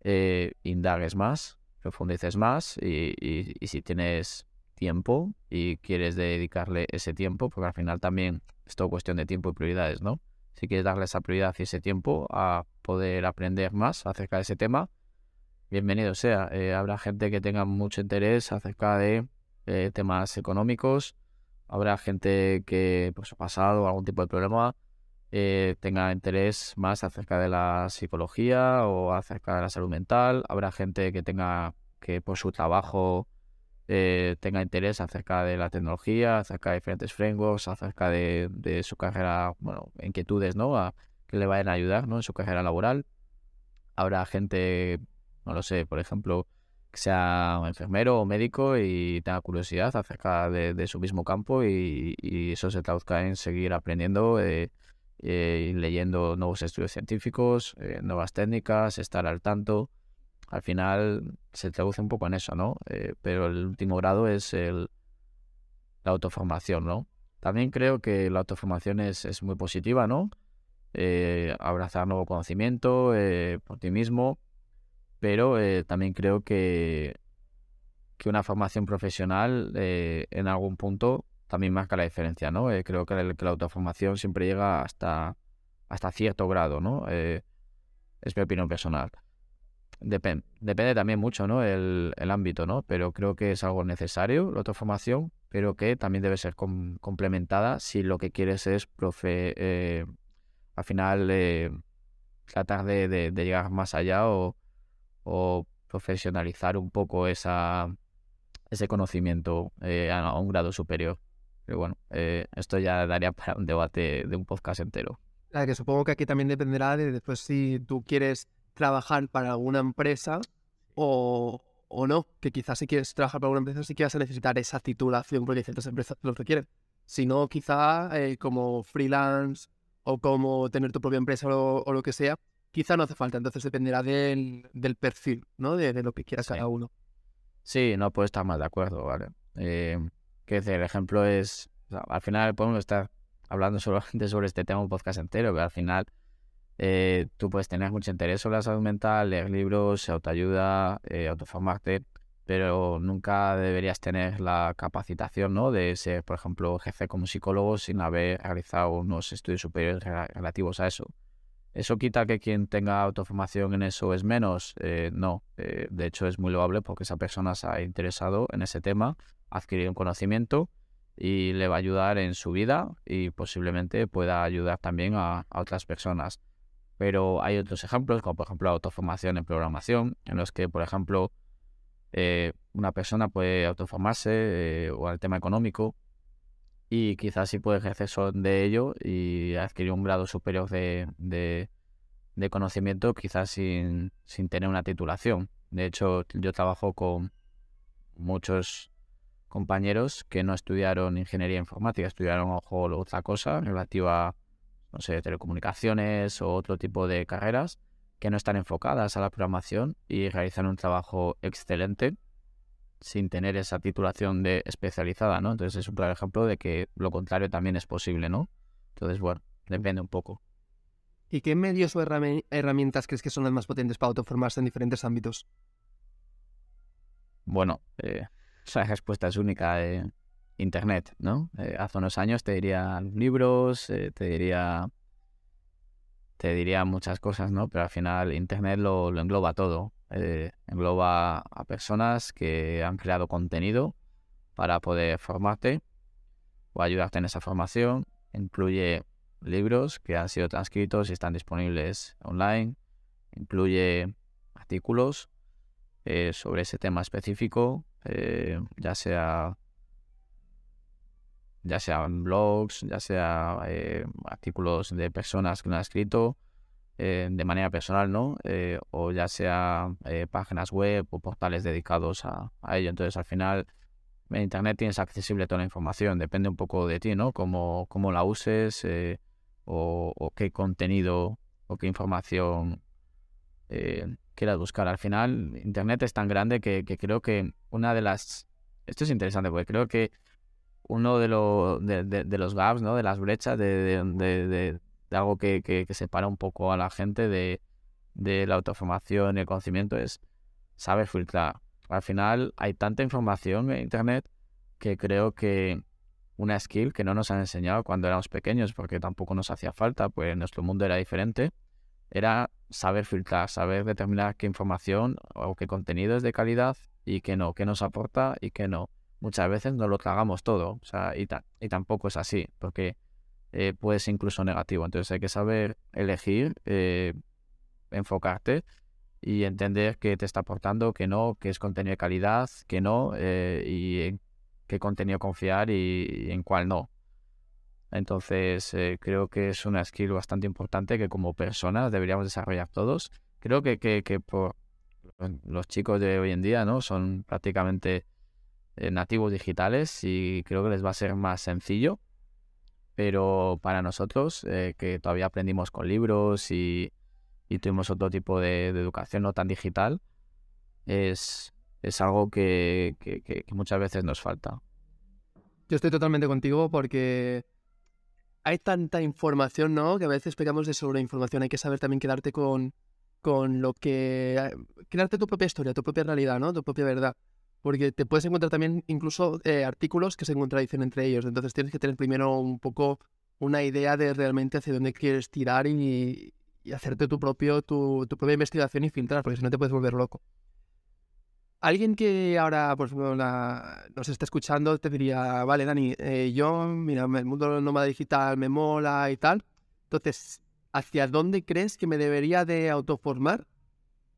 eh, indagues más, profundices más y, si tienes tiempo y quieres dedicarle ese tiempo, porque al final también es todo cuestión de tiempo y prioridades, ¿no? Si quieres darle esa prioridad y ese tiempo a poder aprender más acerca de ese tema, bienvenido sea. Eh, habrá gente que tenga mucho interés acerca de eh, temas económicos, habrá gente que pues ha pasado algún tipo de problema, eh, tenga interés más acerca de la psicología o acerca de la salud mental, habrá gente que tenga que por su trabajo eh, tenga interés acerca de la tecnología, acerca de diferentes frameworks, acerca de, su carrera, bueno, inquietudes, ¿no? Que le vayan a ayudar, ¿no? En su carrera laboral. Habrá gente, no lo sé, por ejemplo, que sea enfermero o médico y tenga curiosidad acerca de, de su mismo campo y, y eso se traduzca en seguir aprendiendo, eh, eh, leyendo nuevos estudios científicos, eh, nuevas técnicas, estar al tanto. Al final se traduce un poco en eso, ¿no? Eh, pero el último grado es el, la autoformación, ¿no? También creo que la autoformación es, muy positiva, ¿no? Eh, abrazar nuevo conocimiento por ti mismo, pero también creo que, una formación profesional en algún punto también marca la diferencia, ¿no? Eh, creo que, la autoformación siempre llega hasta, hasta cierto grado, ¿no? Eh, es mi opinión personal. Depen- depende también mucho, ¿no? El, el ámbito, ¿no? Pero creo que es algo necesario la autoformación, pero que también debe ser com- complementada si lo que quieres es profe, eh, al final tratar de, llegar más allá o, profesionalizar un poco esa, ese conocimiento a un grado superior. Pero bueno, eh, esto ya daría para un debate de un podcast entero. Claro, que supongo que aquí también dependerá de después si tú quieres trabajar para alguna empresa o, o no. Que quizás si quieres trabajar para alguna empresa sí que vas a necesitar esa titulación porque ciertas empresas lo requieren. Si no, quizá eh, como freelance o como tener tu propia empresa o, o lo que sea, quizá no hace falta. Entonces dependerá del, del perfil, ¿no? De, de lo que quiera Sí. cada uno. Sí, no puedo estar más de acuerdo, ¿vale? Eh, que el ejemplo es, al final podemos estar hablando solamente sobre este tema un podcast entero, pero al final eh, tú puedes tener mucho interés sobre la salud mental, leer libros, autoayuda, eh, autoformarte, pero nunca deberías tener la capacitación, ¿no? De ser, por ejemplo, jefe como psicólogo sin haber realizado unos estudios superiores rela- relativos a eso. ¿Eso quita que quien tenga autoformación en eso es menos? Eh, no. Eh, de hecho, es muy loable porque esa persona se ha interesado en ese tema, ha adquirido un conocimiento y le va a ayudar en su vida y posiblemente pueda ayudar también a, otras personas. Pero hay otros ejemplos, como por ejemplo autoformación en programación, en los que, por ejemplo, eh, una persona puede autoformarse eh, o al tema económico y quizás sí puede ejercer de ello y adquirir un grado superior de, de- de conocimiento, quizás sin, sin tener una titulación. De hecho, yo trabajo con muchos compañeros que no estudiaron ingeniería informática, estudiaron ojo otra cosa relativa, no sé, telecomunicaciones o otro tipo de carreras que no están enfocadas a la programación y realizan un trabajo excelente sin tener esa titulación de especializada, ¿no? Entonces es un claro ejemplo de que lo contrario también es posible, ¿no? Entonces, bueno, depende un poco. ¿Y qué medios o herrami- herramientas crees que son las más potentes para autoformarse en diferentes ámbitos? Bueno, eh, esa respuesta es única. eh, Internet, ¿no? Eh, hace unos años te diría libros, eh, te diría te diría muchas cosas, ¿no? Pero al final Internet lo, lo engloba todo. Eh, engloba a personas que han creado contenido para poder formarte o ayudarte en esa formación. Incluye libros que han sido transcritos y están disponibles online. Incluye artículos sobre ese tema específico, eh, ya sea ya sean blogs, ya sea eh, artículos de personas que lo han escrito eh, de manera personal, ¿no? Eh, o ya sea páginas web o portales dedicados a, ello. Entonces, al final, en Internet tienes accesible toda la información. Depende un poco de ti, ¿no? Cómo, cómo la uses o, o qué contenido o qué información quieras buscar. Al final, Internet es tan grande que, creo que una de las... Esto es interesante porque creo que uno de, lo- de, los gaps, ¿no? De las brechas, de, de, algo que, que- que separa un poco a la gente de la autoformación y el conocimiento es saber filtrar. Al final hay tanta información en Internet que creo que una skill que no nos han enseñado cuando éramos pequeños, porque tampoco nos hacía falta, pues nuestro mundo era diferente, era saber filtrar, saber determinar qué información o qué contenido es de calidad y qué no, qué nos aporta y qué no. Muchas veces no lo tragamos todo, o sea, y, ta- y tampoco es así, porque eh, puede ser incluso negativo. Entonces hay que saber elegir, eh, enfocarte y entender qué te está aportando, qué no, qué es contenido de calidad, qué no, eh, y en qué contenido confiar y en cuál no. Entonces, eh, creo que es una skill bastante importante que como personas deberíamos desarrollar todos. Creo que, que, que por los chicos de hoy en día, ¿no? Son prácticamente eh, nativos digitales y creo que les va a ser más sencillo. Pero para nosotros, eh, que todavía aprendimos con libros y, y tuvimos otro tipo de, de educación no tan digital, es, es algo que, que- muchas veces nos falta. Yo estoy totalmente contigo porque hay tanta información, ¿no? Que a veces pegamos de sobreinformación. Hay que saber también quedarte con, con lo que... eh, Crearte tu propia historia, tu propia realidad, ¿no? Tu propia verdad. Porque te puedes encontrar también incluso eh, artículos que se contradicen entre ellos. Entonces tienes que tener primero un poco una idea de realmente hacia dónde quieres tirar y, y hacerte tu, propio, tu, tu propia investigación y filtrar, porque si no te puedes volver loco. Alguien que ahora por ejemplo, la- nos está escuchando te diría, vale, Dani, eh, yo, mira, el mundo nómada digital me mola y tal. Entonces, ¿hacia dónde crees que me debería de autoformar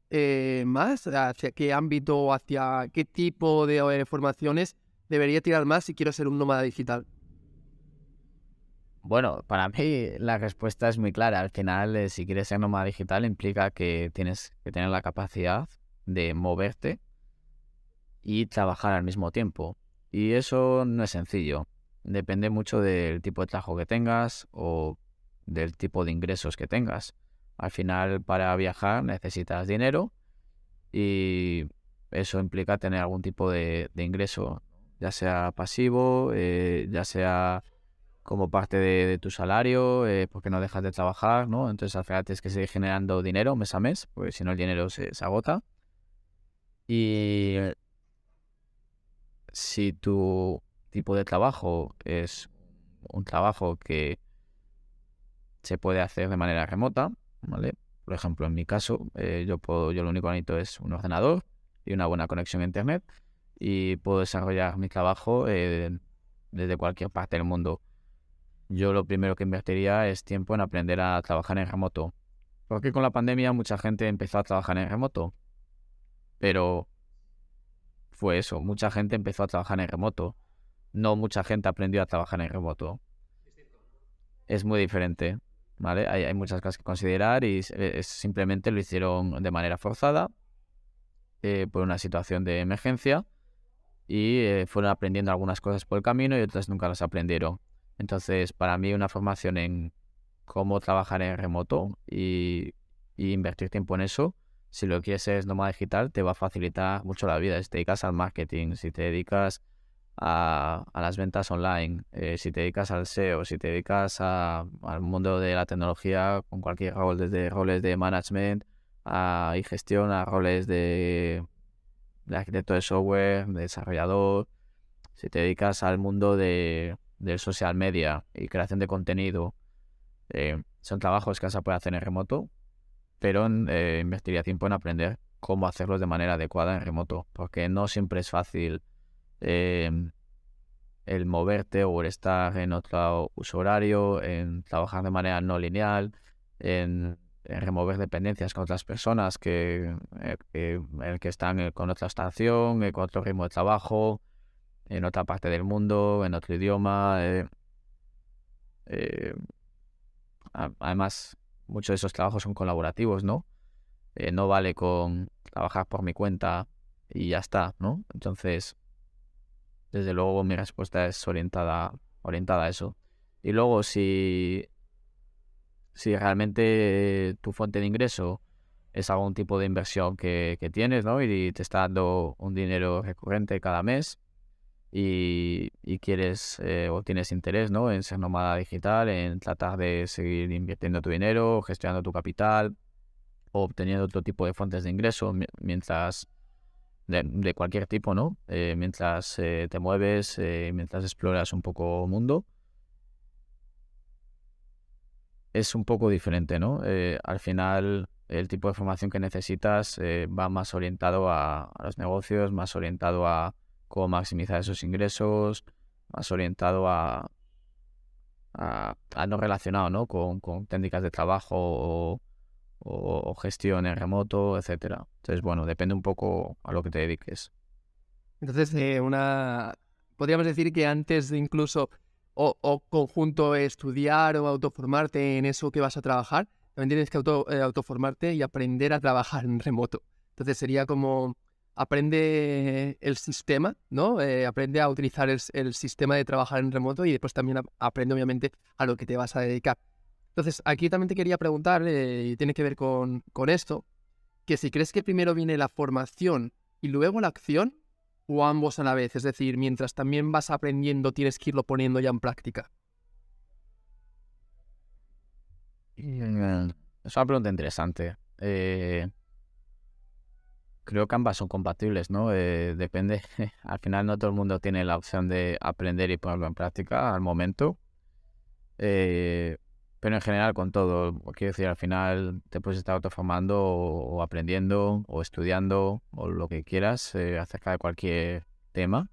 eh, más? ¿Hacia qué ámbito, hacia qué tipo de eh, formaciones debería tirar más si quiero ser un nómada digital? Bueno, para mí la respuesta es muy clara. Al final, eh, si quieres ser nómada digital, implica que tienes que tener la capacidad de moverte y trabajar al mismo tiempo. Y eso no es sencillo. Depende mucho del tipo de trabajo que tengas o del tipo de ingresos que tengas. Al final, para viajar necesitas dinero y eso implica tener algún tipo de, ingreso, ya sea pasivo, eh, ya sea como parte de, tu salario, eh, porque no dejas de trabajar, ¿no? Entonces al final tienes que seguir generando dinero mes a mes, porque si no el dinero se, se agota. Y si tu tipo de trabajo es un trabajo que se puede hacer de manera remota, ¿vale? Por ejemplo, en mi caso, eh, yo puedo, yo lo único que necesito es un ordenador y una buena conexión a internet y puedo desarrollar mi trabajo eh, desde cualquier parte del mundo. Yo lo primero que invertiría es tiempo en aprender a trabajar en remoto. Porque con la pandemia mucha gente empezó a trabajar en remoto. Pero fue eso, mucha gente empezó a trabajar en remoto. No mucha gente aprendió a trabajar en remoto. Es muy diferente. ¿vale? Hay, muchas cosas que considerar y simplemente lo hicieron de manera forzada eh, por una situación de emergencia y eh, fueron aprendiendo algunas cosas por el camino y otras nunca las aprendieron. Entonces, para mí una formación en cómo trabajar en remoto y, invertir tiempo en eso, si lo quieres ser nómada digital, te va a facilitar mucho la vida. Si te dedicas al marketing, si te dedicas a, las ventas online, eh, si te dedicas al SEO, si te dedicas al mundo de la tecnología con cualquier rol, desde roles de management a, y gestión a roles de, arquitecto de software, de desarrollador, si te dedicas al mundo de, del social media y creación de contenido, eh, son trabajos que vas a hacer en remoto, pero eh, invertiría tiempo en aprender cómo hacerlos de manera adecuada en remoto, porque no siempre es fácil Em, el moverte o el estar en otro uso horario, en trabajar de manera no lineal, en, remover dependencias con otras personas que, eh, que están eh, con otra estación, eh, con otro ritmo de trabajo, en otra parte del mundo, en otro idioma. además, muchos de esos trabajos son colaborativos, ¿no? no vale con trabajar por mi cuenta y ya está, ¿no? Entonces, desde luego mi respuesta es orientada, orientada a eso. Y luego si, si realmente tu fuente de ingreso es algún tipo de inversión que, tienes, ¿no? Y te está dando un dinero recurrente cada mes y, quieres eh, o tienes interés, ¿no? En ser nómada digital, en tratar de seguir invirtiendo tu dinero, gestionando tu capital, o obteniendo otro tipo de fuentes de ingreso mientras de, cualquier tipo, ¿no? Eh, mientras eh, te mueves, eh, mientras exploras un poco mundo. Es un poco diferente, ¿no? al final, el tipo de formación que necesitas va más orientado a, los negocios, más orientado a cómo maximizar esos ingresos, más orientado a, no relacionado, ¿no? Con, técnicas de trabajo o gestión en remoto, etcétera. Entonces, bueno, depende un poco a lo que te dediques. Entonces, eh, una podríamos decir que antes de incluso o, conjunto estudiar o autoformarte en eso que vas a trabajar, también tienes que eh, autoformarte y aprender a trabajar en remoto. Entonces sería como aprende el sistema, ¿no? Eh, aprende a utilizar el, sistema de trabajar en remoto y después también aprende obviamente a lo que te vas a dedicar. Entonces, aquí también te quería preguntar, eh, y tiene que ver con, esto, que si crees que primero viene la formación y luego la acción, o ambos a la vez, es decir, mientras también vas aprendiendo, tienes que irlo poniendo ya en práctica. Eh, es una pregunta interesante. Eh, creo que ambas son compatibles, ¿no? depende. al final no todo el mundo tiene la opción de aprender y ponerlo en práctica al momento. Eh, pero en general con todo, quiero decir, al final te puedes estar autoformando o, aprendiendo o estudiando o lo que quieras eh, acerca de cualquier tema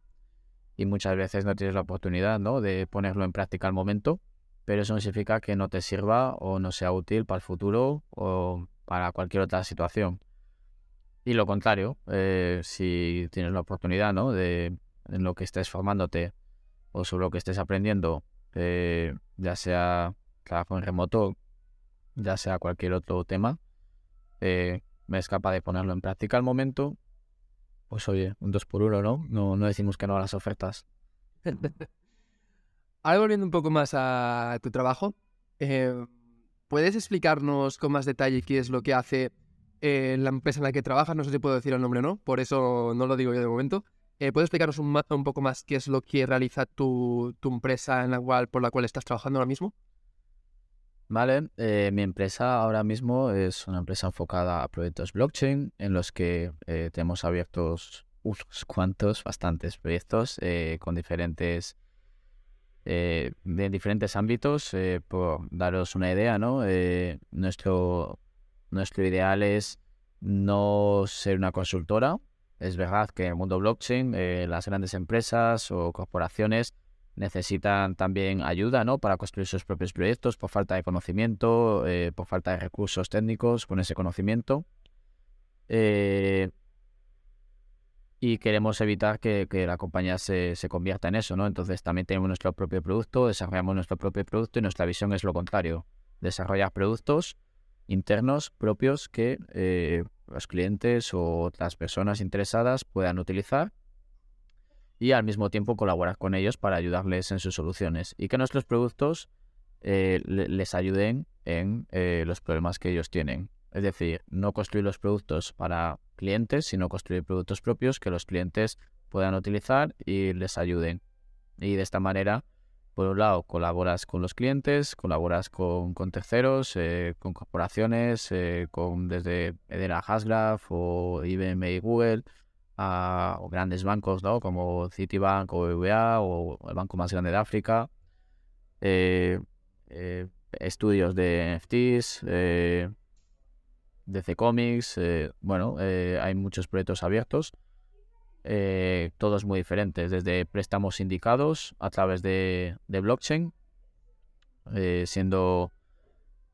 y muchas veces no tienes la oportunidad ¿no? de ponerlo en práctica al momento pero eso no significa que no te sirva o no sea útil para el futuro o para cualquier otra situación. Y lo contrario, eh, si tienes la oportunidad ¿no? de en lo que estés formándote o sobre lo que estés aprendiendo, eh, ya sea trabajo en remoto, ya sea cualquier otro tema, eh, me es capaz de ponerlo en práctica al momento, pues oye, un 2 por 1 ¿no? ¿no? No decimos que no a las ofertas. Ahora volviendo un poco más a tu trabajo, eh, ¿puedes explicarnos con más detalle qué es lo que hace la empresa en la que trabajas? No sé si puedo decir el nombre o no, por eso no lo digo yo de momento. Eh, ¿Puedes explicarnos un, un, poco más qué es lo que realiza tu, tu, empresa en la cual, por la cual estás trabajando ahora mismo? Vale, eh, mi empresa ahora mismo es una empresa enfocada a proyectos blockchain en los que eh, tenemos abiertos unos cuantos, bastantes proyectos eh, con diferentes, de diferentes ámbitos. por daros una idea, ¿no? nuestro, nuestro ideal es no ser una consultora, es verdad que en el mundo blockchain eh, las grandes empresas o corporaciones necesitan también ayuda ¿no? para construir sus propios proyectos por falta de conocimiento, eh, por falta de recursos técnicos con ese conocimiento. Eh, y queremos evitar que, que la compañía se, se, convierta en eso, ¿no? Entonces también tenemos nuestro propio producto, desarrollamos nuestro propio producto y nuestra visión es lo contrario, desarrollar productos internos propios que eh, los clientes o otras personas interesadas puedan utilizar y al mismo tiempo colaborar con ellos para ayudarles en sus soluciones y que nuestros productos eh, les ayuden en eh, los problemas que ellos tienen. Es decir, no construir los productos para clientes, sino construir productos propios que los clientes puedan utilizar y les ayuden. Y de esta manera por un lado, colaboras con los clientes, colaboras con, terceros, eh, con corporaciones, eh, con desde Edera Hasgraph o IBM y Google, a, o grandes bancos ¿no? como Citibank o BBVA o el banco más grande de África, eh, estudios de NFTs, DC Comics, bueno, hay muchos proyectos abiertos eh, todos muy diferentes, desde préstamos indicados a través de, blockchain, eh, siendo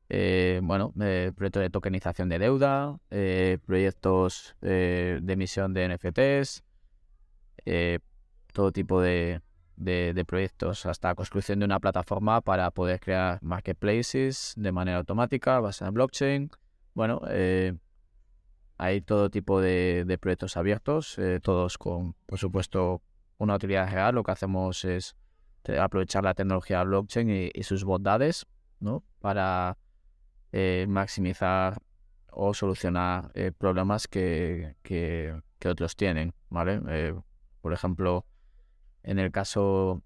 eh, bueno, proyectos de tokenización de deuda, proyectos de emisión de NFTs, todo tipo de, de, proyectos, hasta construcción de una plataforma para poder crear marketplaces de manera automática basada en blockchain. Bueno, hay todo tipo de, proyectos abiertos, eh, todos con, por supuesto, una utilidad real. Lo que hacemos es aprovechar la tecnología blockchain y, sus bondades ¿no? para eh, maximizar o solucionar eh, problemas que, que, otros tienen. ¿vale? por ejemplo, en el caso,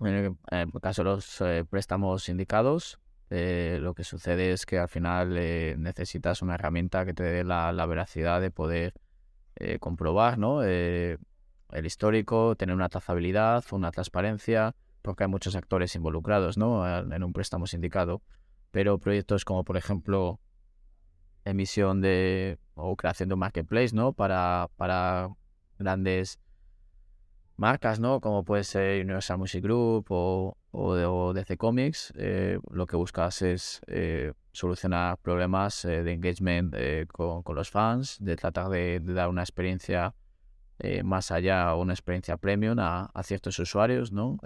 en el caso de los préstamos indicados, eh, lo que sucede es que al final eh, necesitas una herramienta que te dé la, veracidad de poder eh, comprobar ¿no? el histórico, tener una trazabilidad, una transparencia, porque hay muchos actores involucrados ¿no? en un préstamo sindicado. Pero proyectos como, por ejemplo, emisión de o creación de un marketplace ¿no? para, para grandes marcas, ¿no? Como puede ser Universal Music Group o, o, DC Comics, eh, lo que buscas es eh, solucionar problemas eh, de engagement con, con, los fans, de tratar de, dar una experiencia más allá, una experiencia premium a, ciertos usuarios, ¿no?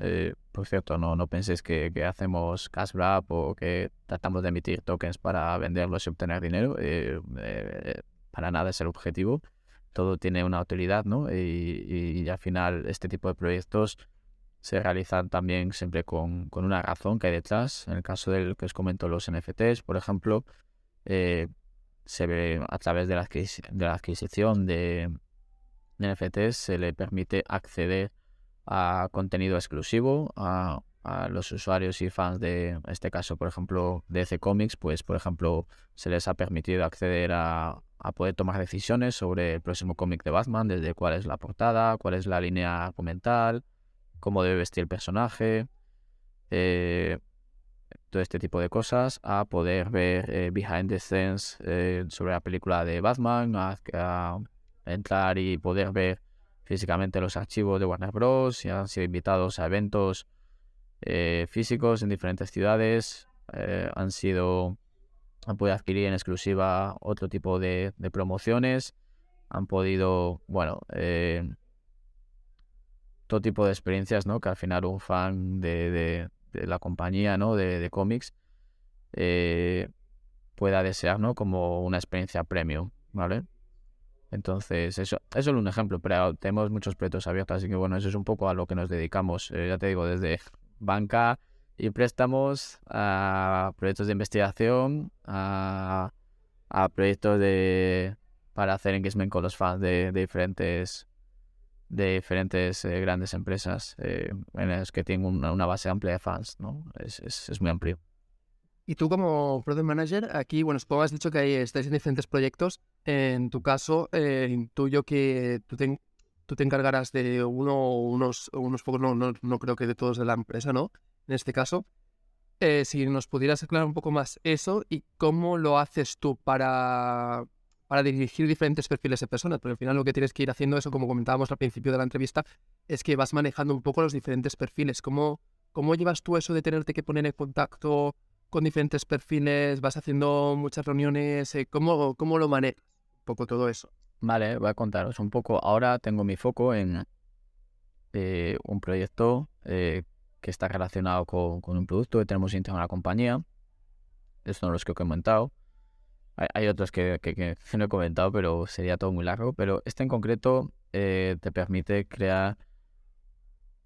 por cierto, no, no penséis que, que, hacemos cash grab o que tratamos de emitir tokens para venderlos y obtener dinero. para nada es el objetivo todo tiene una utilidad, ¿no? Y, al final este tipo de proyectos se realizan también siempre con, una razón que hay detrás. En el caso del que os comento los NFTs, por ejemplo, eh, se ve a través de la, adquisición de, NFTs se le permite acceder a contenido exclusivo, a, a, los usuarios y fans de este caso, por ejemplo, de DC Comics, pues por ejemplo, se les ha permitido acceder a, a poder tomar decisiones sobre el próximo cómic de Batman, desde cuál es la portada, cuál es la línea argumental, cómo debe vestir el personaje, eh, todo este tipo de cosas, a poder ver eh, behind the scenes eh, sobre la película de Batman, a, entrar y poder ver físicamente los archivos de Warner Bros. si han sido invitados a eventos eh, físicos en diferentes ciudades, eh, han sido, han podido adquirir en exclusiva otro tipo de, de promociones, han podido, bueno, eh, todo tipo de experiencias, ¿no? Que al final un fan de, de- la compañía, ¿no? De, de cómics eh, pueda desear, ¿no? Como una experiencia premium, ¿vale? Entonces, eso, eso es un ejemplo, pero tenemos muchos proyectos abiertos, así que bueno, eso es un poco a lo que nos dedicamos. Eh, ya te digo, desde banca y préstamos a proyectos de investigación, a, proyectos de para hacer engagement con los fans de diferentes de diferentes eh, grandes empresas eh, en las que tienen una, base amplia de fans, ¿no? Es, es, es muy amplio. Y tú como Product Manager, aquí, bueno, supongo que has dicho que ahí estáis en diferentes proyectos. En tu caso, eh, intuyo que tú te, encargarás de uno o unos, unos pocos, no, no, no creo que de todos de la empresa, ¿no? En este caso. Si nos pudieras aclarar un poco más eso y cómo lo haces tú para, para dirigir diferentes perfiles de personas, porque al final lo que tienes que ir haciendo, eso como comentábamos al principio de la entrevista, es que vas manejando un poco los diferentes perfiles. ¿Cómo, cómo llevas tú eso de tenerte que poner en contacto con diferentes perfiles? ¿Vas haciendo muchas reuniones? eh, ¿Cómo, cómo lo manejas? Un poco todo eso. Vale, voy a contaros un poco. Ahora tengo mi foco en eh, un proyecto eh, que está relacionado con, un producto que tenemos interno en la compañía. Estos son los que he comentado. Hay, hay otros que, que- no he comentado, pero sería todo muy largo. Pero este en concreto eh, te permite crear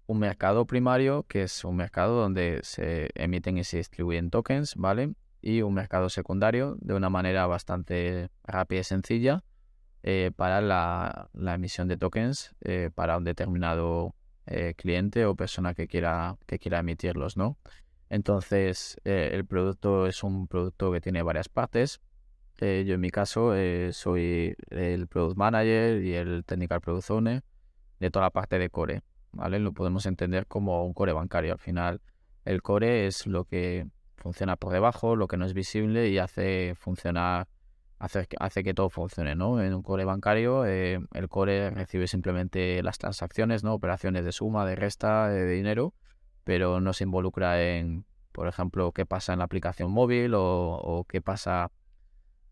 un mercado primario, que es un mercado donde se emiten y se distribuyen tokens, ¿vale? Y un mercado secundario de una manera bastante rápida y sencilla eh, para la, emisión de tokens eh, para un determinado cliente o persona que quiera, que quiera emitirlos, ¿no? Entonces, el producto es un producto que tiene varias partes. Eh, yo en mi caso eh, soy el Product Manager y el Technical Product Owner de toda la parte de core, ¿vale? Lo podemos entender como un core bancario. Al final, el core es lo que funciona por debajo, lo que no es visible y hace funcionar hace, hace que todo funcione, ¿no? En un core bancario, eh, el core recibe simplemente las transacciones, ¿no? Operaciones de suma, de resta, de dinero, pero no se involucra en, por ejemplo, qué pasa en la aplicación móvil o qué pasa,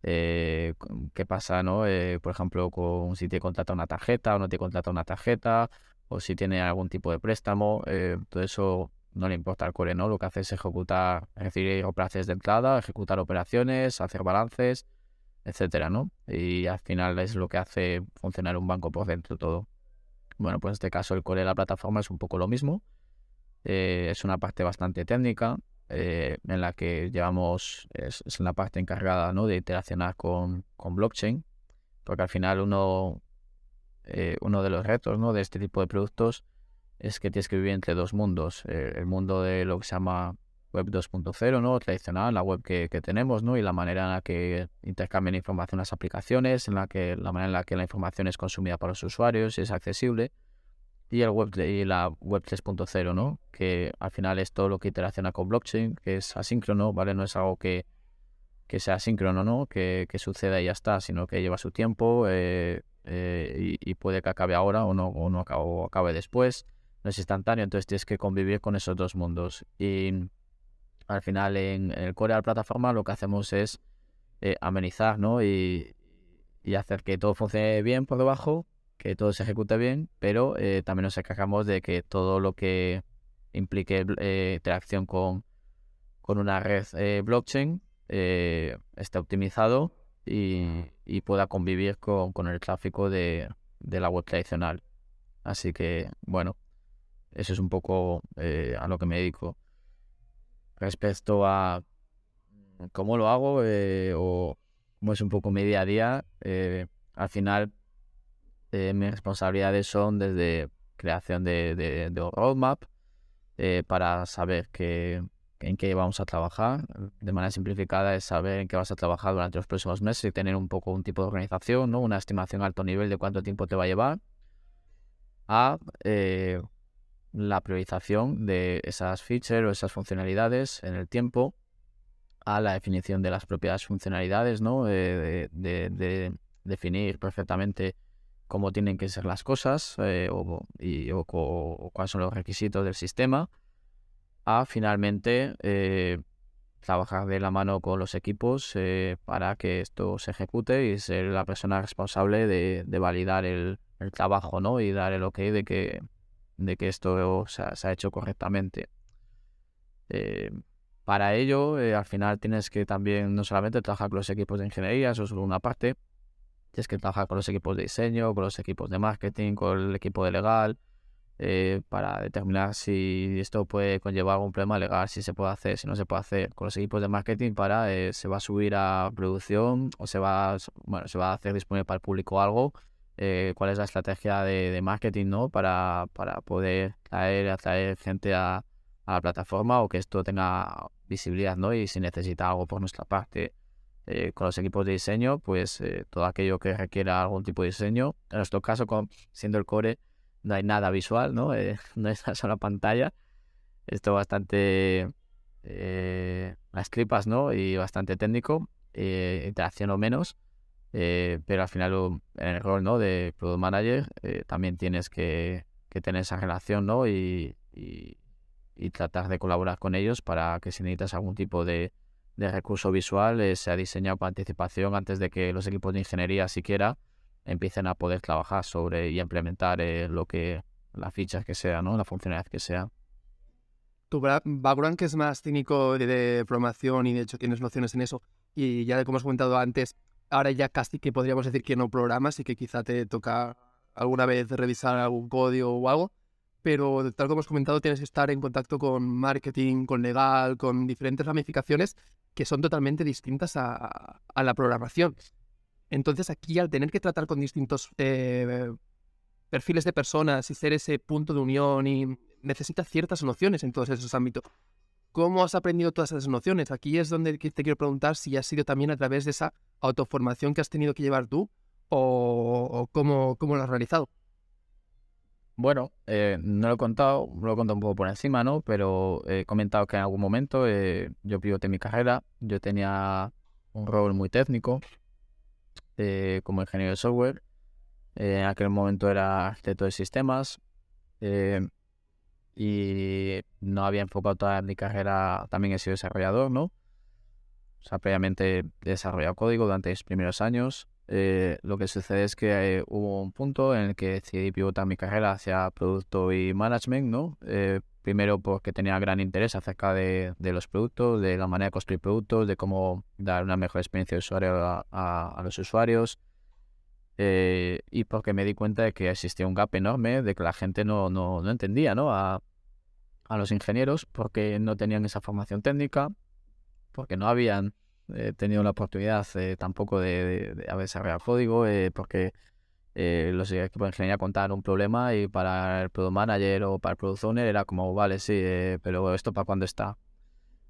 eh, qué pasa, ¿no? Eh, por ejemplo, con si te contrata una tarjeta o no te contrata una tarjeta, o si tiene algún tipo de préstamo, eh, todo eso no le importa al core, ¿no? Lo que hace es ejecutar, recibir operaciones de entrada, ejecutar operaciones, hacer balances, etcétera, ¿no? Y al final es lo que hace funcionar un banco por dentro todo. Bueno, pues en este caso el core de la plataforma es un poco lo mismo. Es una parte bastante técnica eh, en la que llevamos, es, la parte encargada, ¿no? de interaccionar con, con blockchain, porque al final uno, eh, uno de los retos, ¿no? de este tipo de productos es que tienes que vivir entre dos mundos. eh, el mundo de lo que se llama web 2.0, ¿no? Tradicional, la web que, que tenemos, ¿no? Y la manera en la que intercambian información las aplicaciones, en la que la manera en la que la información es consumida para los usuarios y es accesible. Y el web y la web 3.0, ¿no? Que al final es todo lo que interacciona con blockchain, que es asíncrono, ¿vale? No es algo que, que sea asíncrono, ¿no? Que, que suceda y ya está, sino que lleva su tiempo eh, eh, y, y puede que acabe ahora o no, o no acabe, o acabe después. No es instantáneo, entonces tienes que convivir con esos dos mundos. Y al final en, en el core de la plataforma lo que hacemos es eh, amenizar, ¿no? Y, y hacer que todo funcione bien por debajo, que todo se ejecute bien, pero eh, también nos encargamos de que todo lo que implique eh, interacción con, con una red eh, blockchain esté optimizado y, y pueda convivir con, con el tráfico de, de la web tradicional. Así que, bueno, eso es un poco a lo que me dedico. Respecto a cómo lo hago o cómo es un poco mi día a día, al final eh, mis responsabilidades son desde creación de, de, roadmap eh, para saber que, en qué vamos a trabajar. De manera simplificada es saber en qué vas a trabajar durante los próximos meses y tener un poco un tipo de organización, ¿no? una estimación alto nivel de cuánto tiempo te va a llevar a eh, la priorización de esas features o esas funcionalidades en el tiempo, a la definición de las propias funcionalidades, ¿no? De, de- de definir perfectamente cómo tienen que ser las cosas eh, o, y, o o cuáles son los requisitos del sistema, a finalmente eh, trabajar de la mano con los equipos eh, para que esto se ejecute y ser la persona responsable de, validar el, trabajo, ¿no? Y dar el ok de que, de que esto se ha, hecho correctamente. Eh, para ello, al final tienes que también no solamente trabajar con los equipos de ingeniería, eso es solo una parte, tienes que trabajar con los equipos de diseño, con los equipos de marketing, con el equipo de legal, eh, para determinar si esto puede conllevar algún problema legal, si se puede hacer, si no se puede hacer con los equipos de marketing para eh, se va a subir a producción o se va, bueno, se va a hacer disponible para el público algo, eh, cuál es la estrategia de, marketing ¿no? para, para poder traer, atraer gente a, a, la plataforma o que esto tenga visibilidad ¿no? y si necesita algo por nuestra parte. Con los equipos de diseño, pues todo aquello que requiera algún tipo de diseño. En nuestro caso, con, siendo el core, no hay nada visual, ¿no? Eh, no es una pantalla. Esto bastante eh, las tripas, ¿no? Y bastante técnico, eh, interacción o menos, eh, pero al final en el rol, ¿no? De Product Manager también tienes que, tener esa relación, ¿no? Y, tratar de colaborar con ellos para que si necesitas algún tipo de, de recurso visual sea diseñado con anticipación antes de que los equipos de ingeniería siquiera empiecen a poder trabajar sobre y implementar eh, lo que las fichas que sea, ¿no? La funcionalidad que sea. Tu background que es más técnico de, programación y de hecho tienes nociones en eso y ya como has comentado antes, ahora ya casi que podríamos decir que no programas y que quizá te toca alguna vez revisar algún código o algo, pero tal como has comentado tienes que estar en contacto con marketing, con legal, con diferentes ramificaciones que son totalmente distintas a, la programación. Entonces aquí al tener que tratar con distintos eh, perfiles de personas y ser ese punto de unión y necesitas ciertas nociones en todos esos ámbitos. ¿Cómo has aprendido todas esas nociones? Aquí es donde te quiero preguntar si ha sido también a través de esa autoformación que has tenido que llevar tú o, cómo, lo has realizado. Bueno, eh, no lo he contado, lo he contado un poco por encima, ¿no? Pero he comentado que en algún momento eh, yo pivoté mi carrera, yo tenía un rol muy técnico, eh, como ingeniero de software. En aquel momento era arquitecto de sistemas eh, y no había enfocado toda mi carrera, también he sido desarrollador, ¿no? O sea, previamente he desarrollado código durante mis primeros años. Lo que sucede es que hubo un punto en el que decidí pivotar mi carrera hacia producto y management, ¿no? primero porque tenía gran interés acerca de, los productos, de la manera de construir productos, de cómo dar una mejor experiencia de usuario a, los usuarios. Eh, y porque me di cuenta de que existía un gap enorme, de que la gente no, no, no entendía ¿no? A, los ingenieros porque no tenían esa formación técnica, porque no habían eh, tenido la oportunidad eh, tampoco de, de, de, desarrollar código, porque eh, los equipos de ingeniería contaban un problema y para el product manager o para el product owner era como, vale, sí, eh, pero esto para cuándo está.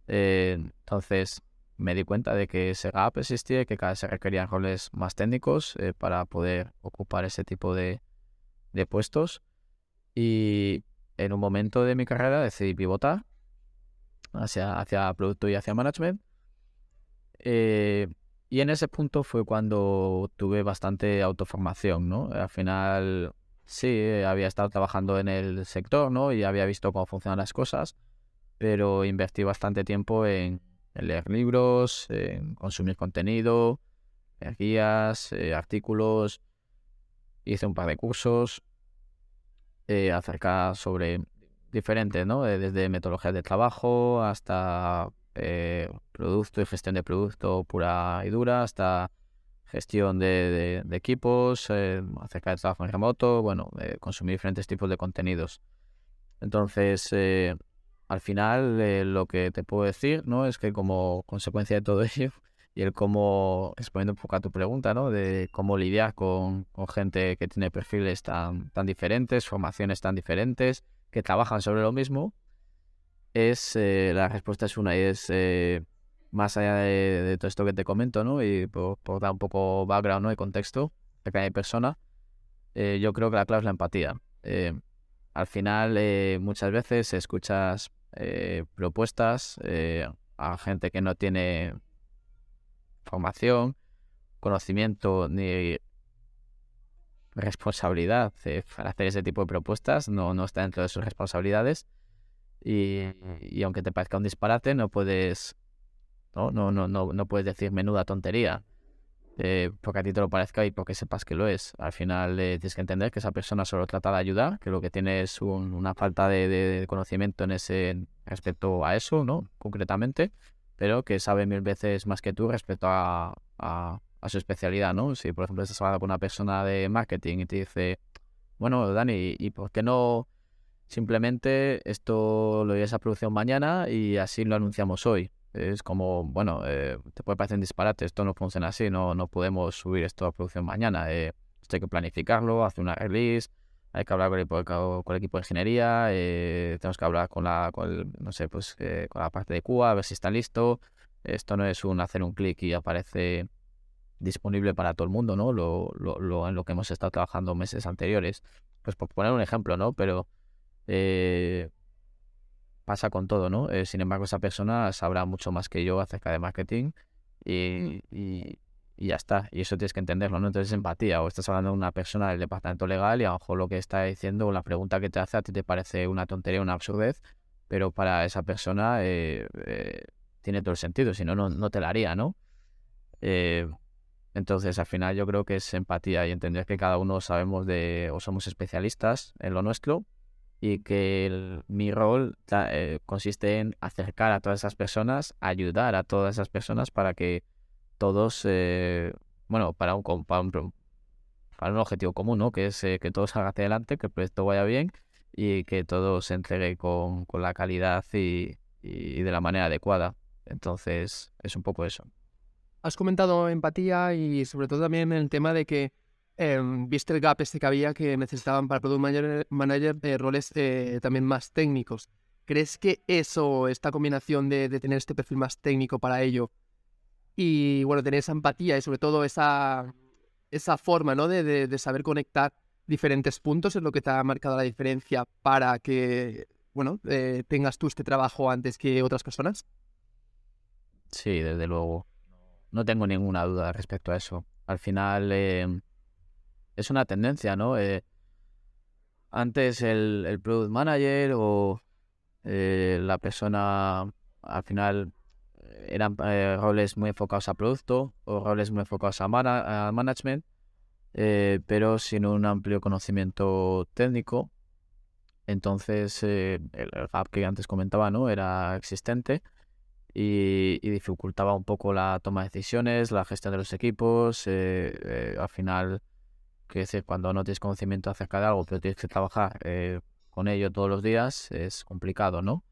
Eh, entonces me di cuenta de que ese gap existía y que cada vez se requerían roles más técnicos para poder ocupar ese tipo de, puestos. Y en un momento de mi carrera decidí pivotar hacia, hacia producto y hacia management. Y en ese punto fue cuando tuve bastante autoformación, ¿no? Al final, sí, había estado trabajando en el sector, ¿no? Y había visto cómo funcionan las cosas, pero invertí bastante tiempo en, leer libros, en consumir contenido, guías, eh, artículos, hice un par de cursos eh, acerca sobre diferentes, ¿no? Desde metodologías de trabajo hasta eh, producto y gestión de producto pura y dura, hasta gestión de, equipos, eh, acerca del trabajo en remoto, bueno, consumir diferentes tipos de contenidos. Entonces, eh, al final, lo que te puedo decir, ¿no? Es que como consecuencia de todo ello, y el cómo, exponiendo un poco a tu pregunta, ¿no? De cómo lidiar con, con gente que tiene perfiles tan, tan diferentes, formaciones tan diferentes, que trabajan sobre lo mismo, es, eh, la respuesta es una, y es eh, más allá de, todo esto que te comento, ¿no? Y por, dar un poco background, ¿no? Y contexto de cada persona, eh, yo creo que la clave es la empatía. al final, muchas veces escuchas propuestas a gente que no tiene formación, conocimiento ni responsabilidad para hacer ese tipo de propuestas, no, no está dentro de sus responsabilidades y, y aunque te parezca un disparate, no puedes, no, no, no, no, no puedes decir menuda tontería. eh, porque a ti te lo parezca y porque sepas que lo es. Al final eh, tienes que entender que esa persona solo trata de ayudar, que lo que tiene es un- una falta de, conocimiento en ese respecto a eso, ¿no? Concretamente, pero que sabe mil veces más que tú respecto a, a- a su especialidad, ¿no? Si, por ejemplo, estás hablando con una persona de marketing y te dice, bueno, Dani, ¿y por qué no simplemente esto lo llevas a producción mañana y así lo anunciamos hoy? Es como, bueno, eh, te puede parecer un disparate, esto no funciona así, no, no podemos subir esto a producción mañana. eh, esto hay que planificarlo, hacer una release, hay que hablar con el, equipo- con el equipo de ingeniería, eh, tenemos que hablar con la, con el- no sé, pues, eh, con la parte de Cuba, a ver si está listo. Esto no es un hacer un clic y aparece disponible para todo el mundo, ¿no? Lo, lo, lo- en lo que hemos estado trabajando meses anteriores. Pues por poner un ejemplo, ¿no? Pero eh, pasa con todo, ¿no? Eh, sin embargo, esa persona sabrá mucho más que yo acerca de marketing y, ya está. Y eso tienes que entenderlo, ¿no? Entonces, empatía. O estás hablando de una persona del departamento legal y a lo mejor lo que está diciendo o la pregunta que te hace a ti te parece una tontería, una absurdez, pero para esa persona eh, tiene todo el sentido, si no, no, te la haría, ¿no? Entonces, al final yo creo que es empatía y entender que cada uno sabemos de o somos especialistas en lo nuestro y que el- mi rol eh, consiste en acercar a todas esas personas, ayudar a todas esas personas para que todos, eh, bueno, para un, para un objetivo común, ¿no? Que es eh, que todo salga hacia adelante, que el proyecto vaya bien y que todo se entregue con, con la calidad y, y de la manera adecuada. Entonces, es un poco eso. Has comentado empatía y sobre todo también el tema de que em, viste el gap este que había que necesitaban para Product Manager, eh, roles eh, también más técnicos. ¿Crees que eso, esta combinación de, tener este perfil más técnico para ello y bueno, tener esa empatía y sobre todo esa, esa forma ¿no? de, de- de saber conectar diferentes puntos es lo que te ha marcado la diferencia para que bueno, eh, tengas tú este trabajo antes que otras personas? Sí, desde luego. No tengo ninguna duda respecto a eso. Al final eh, es una tendencia, ¿no? Eh, antes el, el product manager o eh, la persona, al final eran eh, roles muy enfocados a producto o roles muy enfocados a, mana- a management, pero sin un amplio conocimiento técnico. Entonces el, el que antes comentaba, ¿no? Era existente y, y dificultaba un poco la toma de decisiones, la gestión de los equipos. al final, quiero decir, cuando no tienes conocimiento acerca de algo, pero tienes que trabajar eh, con ello todos los días, es complicado, ¿no?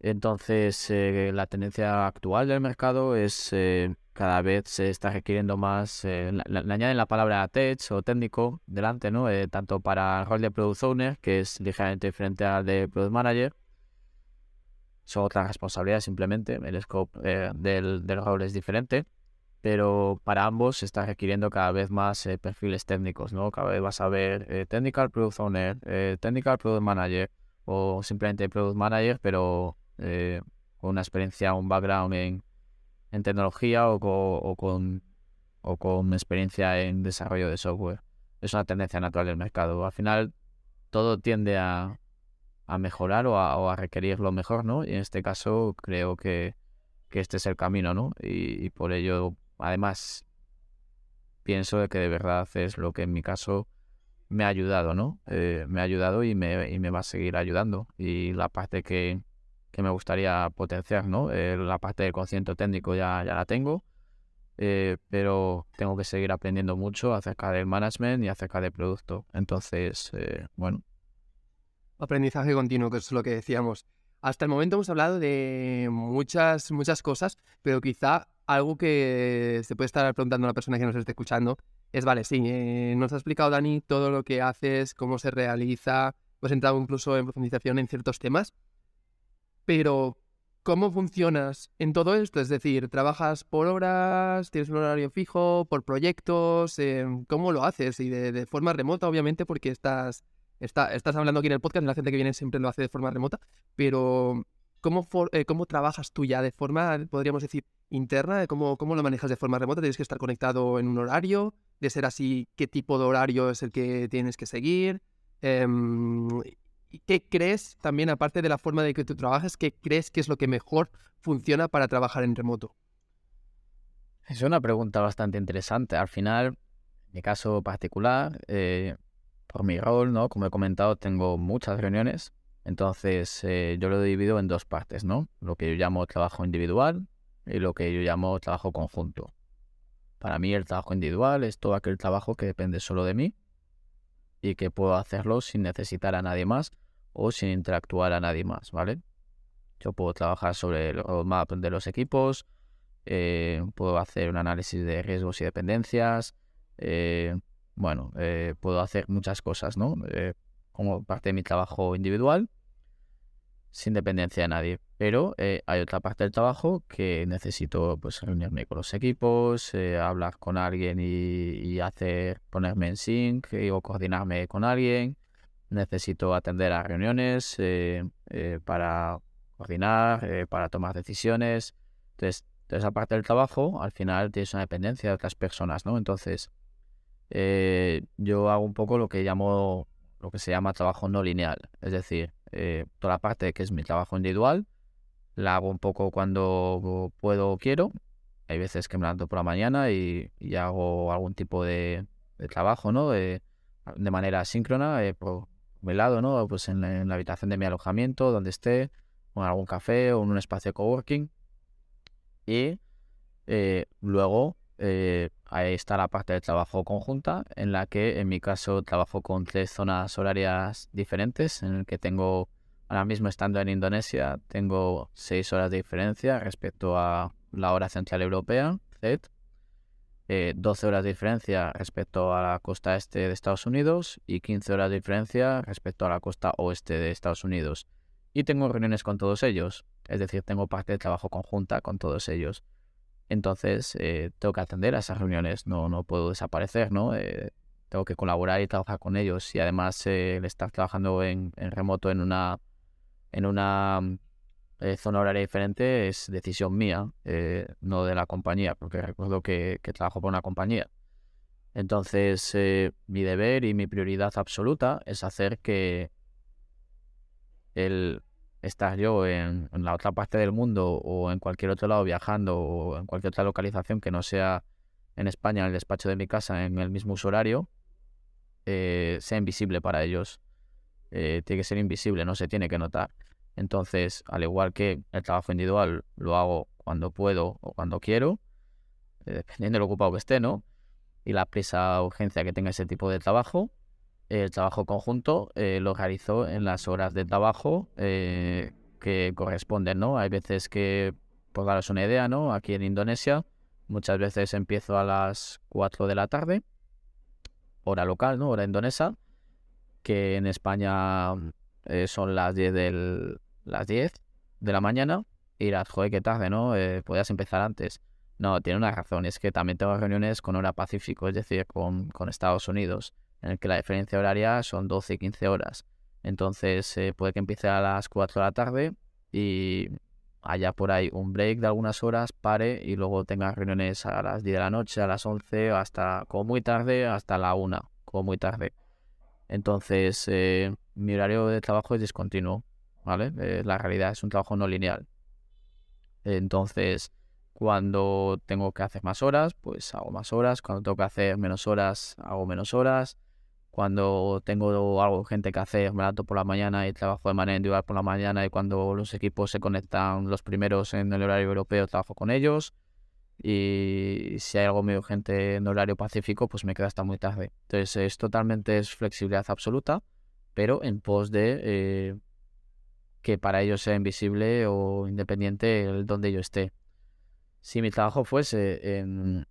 Entonces, eh, la tendencia actual del mercado es eh, cada vez se está requiriendo más, eh, le añaden la palabra tech o técnico delante, ¿no? Eh, tanto para el rol de product owner, que es ligeramente diferente al de product manager, son otras responsabilidades simplemente, el scope eh, del, del rol es diferente, pero para ambos se está requiriendo cada vez más eh, perfiles técnicos, ¿no? Cada vez vas a ver eh, Technical Product Owner, eh, Technical Product Manager o simplemente Product Manager, pero con una experiencia, un background en, tecnología o, o con, o con experiencia en desarrollo de software. Es una tendencia natural del mercado. Al final todo tiende a, a mejorar o a, a requerir lo mejor, ¿no? Y en este caso creo que, que este es el camino, ¿no? Y por ello, además, pienso que de verdad es lo que en mi caso me ha ayudado, ¿no? Eh, me ha ayudado y me, va a seguir ayudando. Y la parte que, me gustaría potenciar, ¿no? Eh, la parte del conocimiento técnico ya, la tengo, eh, pero tengo que seguir aprendiendo mucho acerca del management y acerca del producto. Entonces, bueno, Aprendizaje continuo, que es lo que decíamos. Hasta el momento hemos hablado de muchas, muchas cosas, pero quizá algo que se puede estar preguntando a la persona que nos esté escuchando es, vale, sí, eh, nos ha explicado Dani todo lo que haces, cómo se realiza, hemos entrado incluso en profundización en ciertos temas, pero ¿cómo funcionas en todo esto? Es decir, ¿trabajas por horas, tienes un horario fijo, por proyectos? Eh, ¿Cómo lo haces? Y de, forma remota, obviamente, porque estás Está- estás hablando aquí en el podcast, la gente que viene siempre lo hace de forma remota, pero ¿cómo, eh, cómo trabajas tú ya de forma, podríamos decir, interna? ¿Cómo, ¿Cómo lo manejas de forma remota? ¿Tienes que estar conectado en un horario? De ser así, ¿qué tipo de horario es el que tienes que seguir? Em, ¿qué crees también, aparte de la forma de que tú trabajas, qué crees que es lo que mejor funciona para trabajar en remoto? Es una pregunta bastante interesante. Al final, en mi caso particular, eh, por mi rol, ¿no? Como he comentado, tengo muchas reuniones. Entonces, eh, yo lo divido en dos partes, ¿no? Lo que yo llamo trabajo individual y lo que yo llamo trabajo conjunto. Para mí, el trabajo individual es todo aquel trabajo que depende solo de mí y que puedo hacerlo sin necesitar a nadie más o sin interactuar a nadie más, ¿vale? Yo puedo trabajar sobre el roadmap de los equipos, eh, puedo hacer un análisis de riesgos y dependencias, eh, bueno, eh, puedo hacer muchas cosas, ¿no? como parte de mi trabajo individual, sin dependencia de nadie. Pero hay otra parte del trabajo que necesito pues reunirme con los equipos, hablar con alguien y, hacer, ponerme en sync o coordinarme con alguien. Necesito atender a reuniones para coordinar, para tomar decisiones. Entonces, entonces, aparte del trabajo, al final tienes una dependencia de otras personas, ¿no? Entonces, eh, yo hago un poco lo que llamo, lo que se llama trabajo no lineal. Es decir, eh, toda la parte que es mi trabajo individual, la hago un poco cuando puedo o quiero. Hay veces que me levanto por la mañana y, hago algún tipo de, trabajo, ¿no? De, manera síncrona, eh, por mi lado, ¿no? Pues en la, habitación de mi alojamiento, donde esté, o en algún café o en un espacio de coworking. Y eh, luego eh, ahí está la parte de trabajo conjunta, en la que en mi caso trabajo con tres zonas horarias diferentes, en el que tengo, ahora mismo estando en Indonesia, tengo seis horas de diferencia respecto a la hora central europea, Z. 12 eh, horas de diferencia respecto a la costa este de Estados Unidos y 15 horas de diferencia respecto a la costa oeste de Estados Unidos. Y tengo reuniones con todos ellos. Es decir, tengo parte de trabajo conjunta con todos ellos. Entonces, eh, tengo que atender a esas reuniones, no, no puedo desaparecer, ¿no? Eh, tengo que colaborar y trabajar con ellos. Y además, eh, el estar trabajando en, remoto en una, en una zona horaria diferente es decisión mía, no de la compañía, porque recuerdo que, que trabajo por una compañía. Entonces, mi deber y mi prioridad absoluta es hacer que el, estar yo en, la otra parte del mundo o en cualquier otro lado viajando o en cualquier otra localización que no sea en España, en el despacho de mi casa, en el mismo uso horario, eh, sea invisible para ellos. Eh, tiene que ser invisible, no se tiene que notar. Entonces, al igual que el trabajo individual lo hago cuando puedo o cuando quiero, eh, dependiendo de lo ocupado que esté, ¿no? Y la prisa urgencia que tenga ese tipo de trabajo, el trabajo conjunto eh, lo realizo en las horas de trabajo eh, que corresponden, ¿no? Hay veces que, por daros una idea, ¿no? Aquí en Indonesia, muchas veces empiezo a las 4 de la tarde, hora local, ¿no? Hora indonesa, que en España eh, son las 10 del, las 10 de la mañana, y dirás, joder, qué tarde, ¿no? podías empezar antes. No, tiene una razón, es que también tengo reuniones con hora pacífico, es decir, con, con Estados Unidos en el que la diferencia horaria son 12 y 15 horas. Entonces eh, puede que empiece a las 4 de la tarde y haya por ahí un break de algunas horas, pare y luego tenga reuniones a las 10 de la noche, a las 11, hasta como muy tarde, hasta la 1, como muy tarde. Entonces eh, mi horario de trabajo es discontinuo, ¿vale? Eh, la realidad es un trabajo no lineal. Entonces, cuando tengo que hacer más horas, pues hago más horas. Cuando tengo que hacer menos horas, hago menos horas. Cuando tengo algo gente que hacer, me levanto por la mañana y trabajo de manera individual por la mañana. Y cuando los equipos se conectan los primeros en el horario europeo, trabajo con ellos. Y si hay algo muy urgente en horario pacífico, pues me queda hasta muy tarde. Entonces es totalmente es flexibilidad absoluta, pero en pos de eh, que para ellos sea invisible o independiente el donde yo esté. Si mi trabajo fuese en,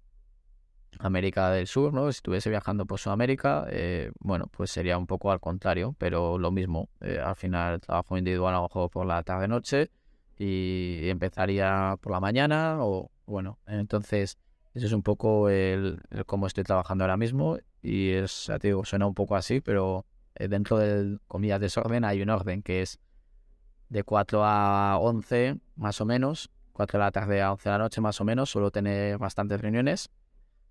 América del Sur, ¿no? Si estuviese viajando por Sudamérica, eh, bueno, pues sería un poco al contrario, pero lo mismo. Eh, al final trabajo individual a lo mejor por la tarde-noche y empezaría por la mañana o, bueno, entonces eso es un poco el, cómo estoy trabajando ahora mismo y es, ya te digo, suena un poco así, pero eh, dentro del, comillas, desorden hay un orden que es de 4 a 11 más o menos, 4 de la tarde a 11 de la noche más o menos, suelo tener bastantes reuniones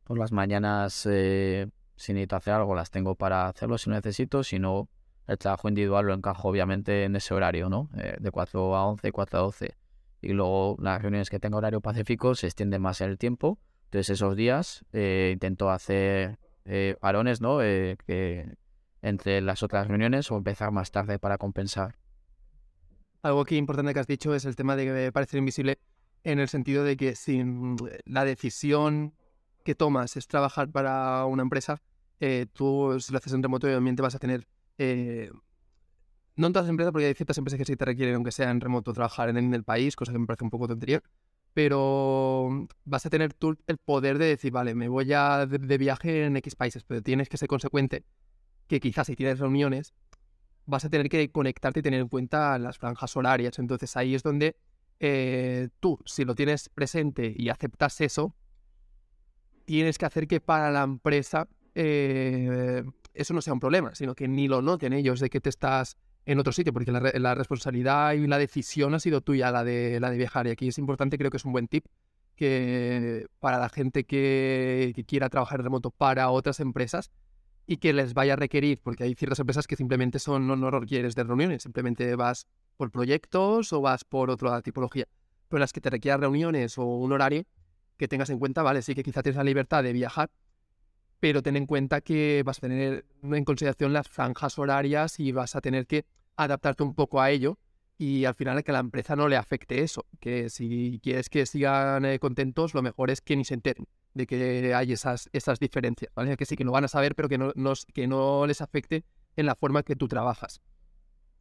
por las mañanas, eh, si necesito hacer algo, las tengo para hacerlo si necesito. Si no, el trabajo individual lo encajo obviamente en ese horario, ¿no? Eh, de 4 a 11, 4 a 12. Y luego las reuniones que tengo horario pacífico se extienden más en el tiempo. Entonces esos días eh, intento hacer eh, parones, ¿no? que entre las otras reuniones o empezar más tarde para compensar. Algo que importante que has dicho es el tema de parecer invisible en el sentido de que si la decisión que tomas es trabajar para una empresa, tú si lo haces en remoto obviamente vas a tener eh, no en todas las empresas, porque hay ciertas empresas que sí te requieren, aunque sea en remoto, trabajar en, el país, cosa que me parece un poco tontería. Pero vas a tener tú el poder de decir, vale, me voy a de, viaje en X países, pero tienes que ser consecuente que quizás si tienes reuniones, vas a tener que conectarte y tener en cuenta las franjas horarias. Entonces ahí es donde eh, tú, si lo tienes presente y aceptas eso, tienes que hacer que para la empresa eh, eso no sea un problema, sino que ni lo noten ellos de que te estás en otro sitio, porque la, responsabilidad y la decisión ha sido tuya, la de, la de viajar. Y aquí es importante, creo que es un buen tip que para la gente que, quiera trabajar remoto para otras empresas y que les vaya a requerir, porque hay ciertas empresas que simplemente son, no, no requieres de reuniones, simplemente vas por proyectos o vas por otra tipología. Pero las que te requieran reuniones o un horario, que tengas en cuenta, vale, sí que quizá tienes la libertad de viajar, pero ten en cuenta que vas a tener en consideración las franjas horarias y vas a tener que adaptarte un poco a ello y al final que a la empresa no le afecte eso, que si quieres que sigan eh, contentos, lo mejor es que ni se enteren de que hay esas, esas diferencias, ¿vale? Que sí que lo van a saber, pero que no, que no les afecte en la forma que tú trabajas.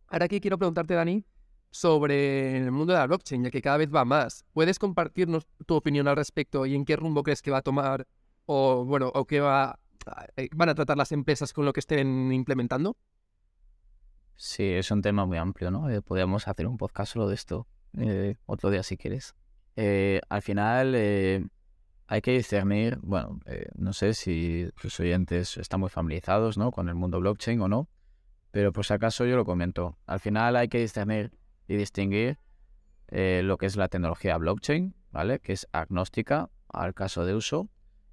Ahora aquí quiero preguntarte, Dani, sobre el mundo de la blockchain, ya que cada vez va más. ¿Puedes compartirnos tu opinión al respecto y en qué rumbo crees que va a tomar o bueno, o qué va, eh, van a tratar las empresas con lo que estén implementando? Sí, es un tema muy amplio, ¿no? Eh, podríamos hacer un podcast solo de esto eh, otro día si quieres. al final hay que discernir, bueno, no sé si tus oyentes están muy familiarizados, ¿no? Con el mundo blockchain o no, pero por si acaso yo lo comento. Al final hay que discernir y distinguir lo que es la tecnología blockchain, ¿vale? Que es agnóstica al caso de uso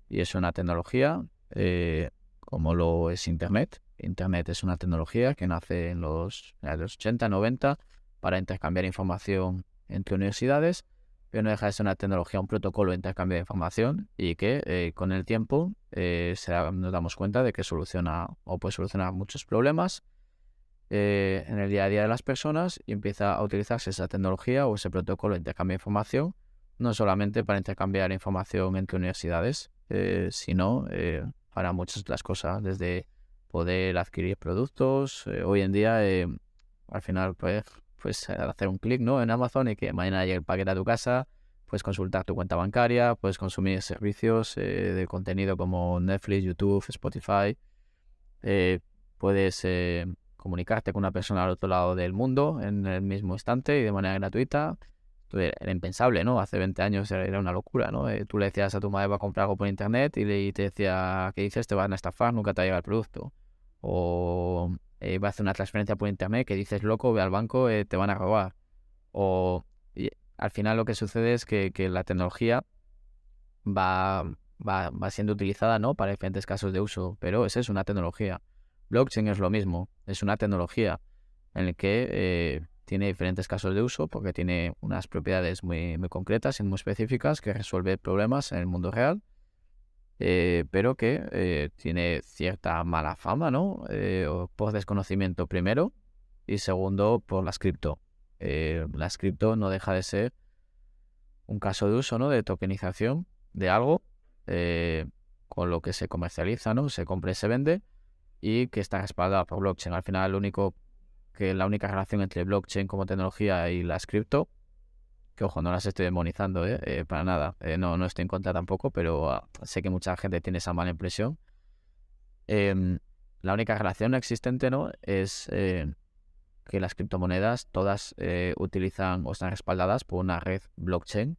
y es una tecnología eh, como lo es Internet. Internet es una tecnología que nace en los, los 80, 90 para intercambiar información entre universidades, pero no deja de ser una tecnología, un protocolo de intercambio de información y que eh, con el tiempo eh, nos damos cuenta de que soluciona o puede solucionar muchos problemas en el día a día de las personas y empieza a utilizarse esa tecnología o ese protocolo de intercambio de información no solamente para intercambiar información entre universidades, eh, sino eh, para muchas otras cosas, desde poder adquirir productos. Eh, hoy en día, al final, pues, pues hacer un clic ¿no? en Amazon y que mañana llegue el paquete a tu casa, puedes consultar tu cuenta bancaria, puedes consumir servicios de contenido como Netflix, YouTube, Spotify. puedes comunicarte con una persona al otro lado del mundo en el mismo instante y de manera gratuita era impensable, ¿no? Hace 20 años era una locura, ¿no? Eh, tú le decías a tu madre va a comprar algo por internet y, te decía, ¿qué dices? Te van a estafar, nunca te va a llegar el producto. O eh, va a hacer una transferencia por internet que dices, loco, ve al banco, eh, te van a robar. O al final lo que sucede es que, la tecnología va, va, va, siendo utilizada, ¿no? Para diferentes casos de uso, pero esa es una tecnología. Blockchain es lo mismo, es una tecnología en la que tiene diferentes casos de uso porque tiene unas propiedades muy, concretas y muy específicas que resuelve problemas en el mundo real, eh, pero que eh, tiene cierta mala fama, ¿no? Eh, por desconocimiento primero y segundo por las cripto. las cripto no deja de ser un caso de uso, ¿no? De tokenización de algo con lo que se comercializa, ¿no? Se compra y se vende y que está respaldado por blockchain. Al final, único que la única relación entre blockchain como tecnología y las cripto, que ojo, no las estoy demonizando, ¿eh? Eh, para nada, eh, no, no estoy en contra tampoco, pero ah, sé que mucha gente tiene esa mala impresión. Em, la única relación existente ¿no? es que las criptomonedas todas utilizan o están respaldadas por una red blockchain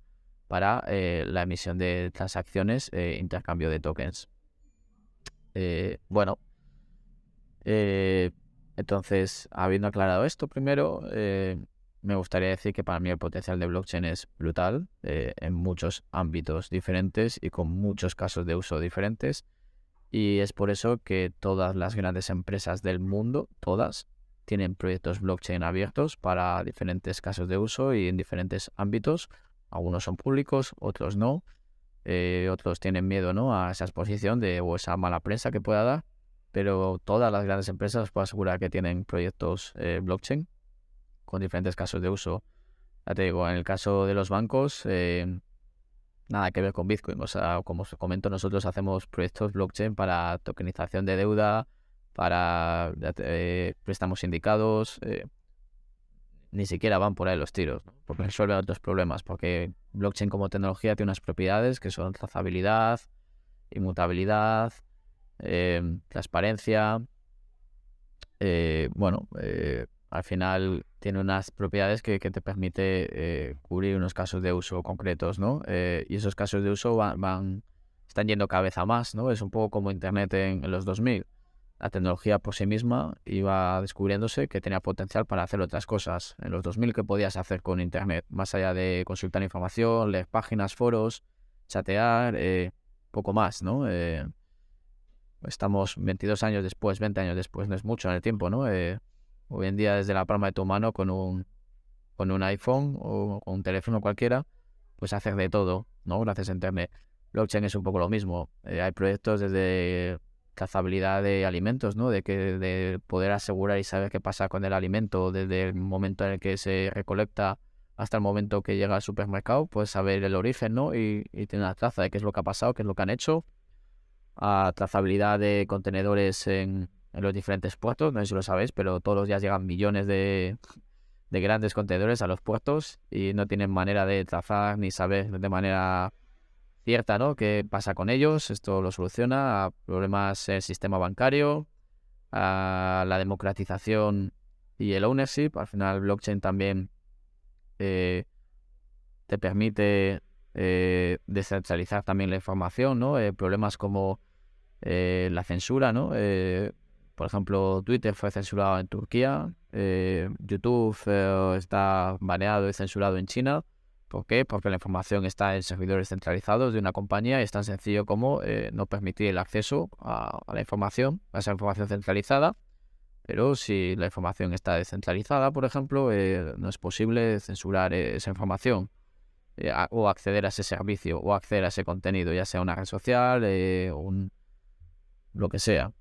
para la emisión de transacciones e intercambio de tokens. bueno, entonces, habiendo aclarado esto primero, eh, me gustaría decir que para mí el potencial de blockchain es brutal eh, en muchos ámbitos diferentes y con muchos casos de uso diferentes. Y es por eso que todas las grandes empresas del mundo, todas, tienen proyectos blockchain abiertos para diferentes casos de uso y en diferentes ámbitos. Algunos son públicos, otros no. Eh, otros tienen miedo ¿no? a esa exposición de, o esa mala prensa que pueda dar. Pero todas las grandes empresas puedo asegurar que tienen proyectos eh, blockchain con diferentes casos de uso. Ya te digo, en el caso de los bancos, eh, nada que ver con Bitcoin. O sea, como os comento, nosotros hacemos proyectos blockchain para tokenización de deuda, para eh, préstamos indicados. Eh, ni siquiera van por ahí los tiros, porque resuelven otros problemas. Porque blockchain como tecnología tiene unas propiedades que son trazabilidad, inmutabilidad, em, transparencia. Eh, bueno, al final tiene unas propiedades que, te permite cubrir unos casos de uso concretos, ¿no? y esos casos de uso van, están yendo cada vez a más, ¿no? Es un poco como Internet en, en los 2000 la tecnología por sí misma iba descubriéndose que tenía potencial para hacer otras cosas. En los 2000, ¿qué podías hacer con Internet? Más allá de consultar información, leer páginas, foros, chatear, eh, poco más, ¿no? Eh, estamos 22 años después, 20 años después, no es mucho en el tiempo, ¿no? Eh, hoy en día, desde la palma de tu mano, con un, con un iPhone o con un teléfono cualquiera, pues hacer de todo, ¿no? Gracias a Internet. Blockchain es un poco lo mismo. hay proyectos desde cazabilidad de alimentos, ¿no? De que de poder asegurar y saber qué pasa con el alimento desde el momento en el que se recolecta hasta el momento que llega al supermercado, pues saber el origen, ¿no? Y, tener una traza de qué es lo que ha pasado, qué es lo que han hecho. A trazabilidad de contenedores en, los diferentes puertos, no sé si lo sabéis, pero todos los días llegan millones de, de grandes contenedores a los puertos y no tienen manera de trazar ni saber de manera cierta, ¿no? ¿Qué pasa con ellos? Esto lo soluciona a problemas del sistema bancario, a la democratización y el ownership. Al final, blockchain también eh, te permite eh, descentralizar también la información, ¿no? Eh, problemas como la censura, ¿no? por ejemplo, Twitter fue censurado en Turquía, YouTube está baneado y censurado en China. ¿Por qué? Porque la información está en servidores centralizados de una compañía y es tan sencillo como eh, no permitir el acceso a, la información, a esa información centralizada. Pero si la información está descentralizada, por ejemplo, eh, no es posible censurar eh, esa información o acceder a ese servicio o acceder a ese contenido, ya sea una red social, un, lo que sea.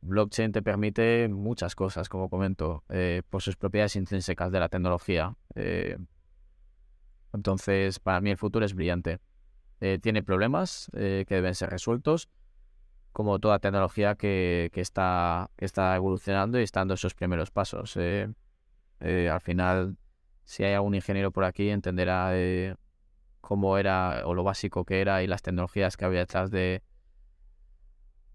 blockchain te permite muchas cosas, como comento, por sus propiedades intrínsecas de la tecnología. Entonces, para mí el futuro es brillante. Eh, tiene problemas eh, que deben ser resueltos, como toda tecnología que, está, está evolucionando y está dando esos primeros pasos. Eh, al final, si hay algún ingeniero por aquí, entenderá cómo era o lo básico que era y las tecnologías que había detrás de,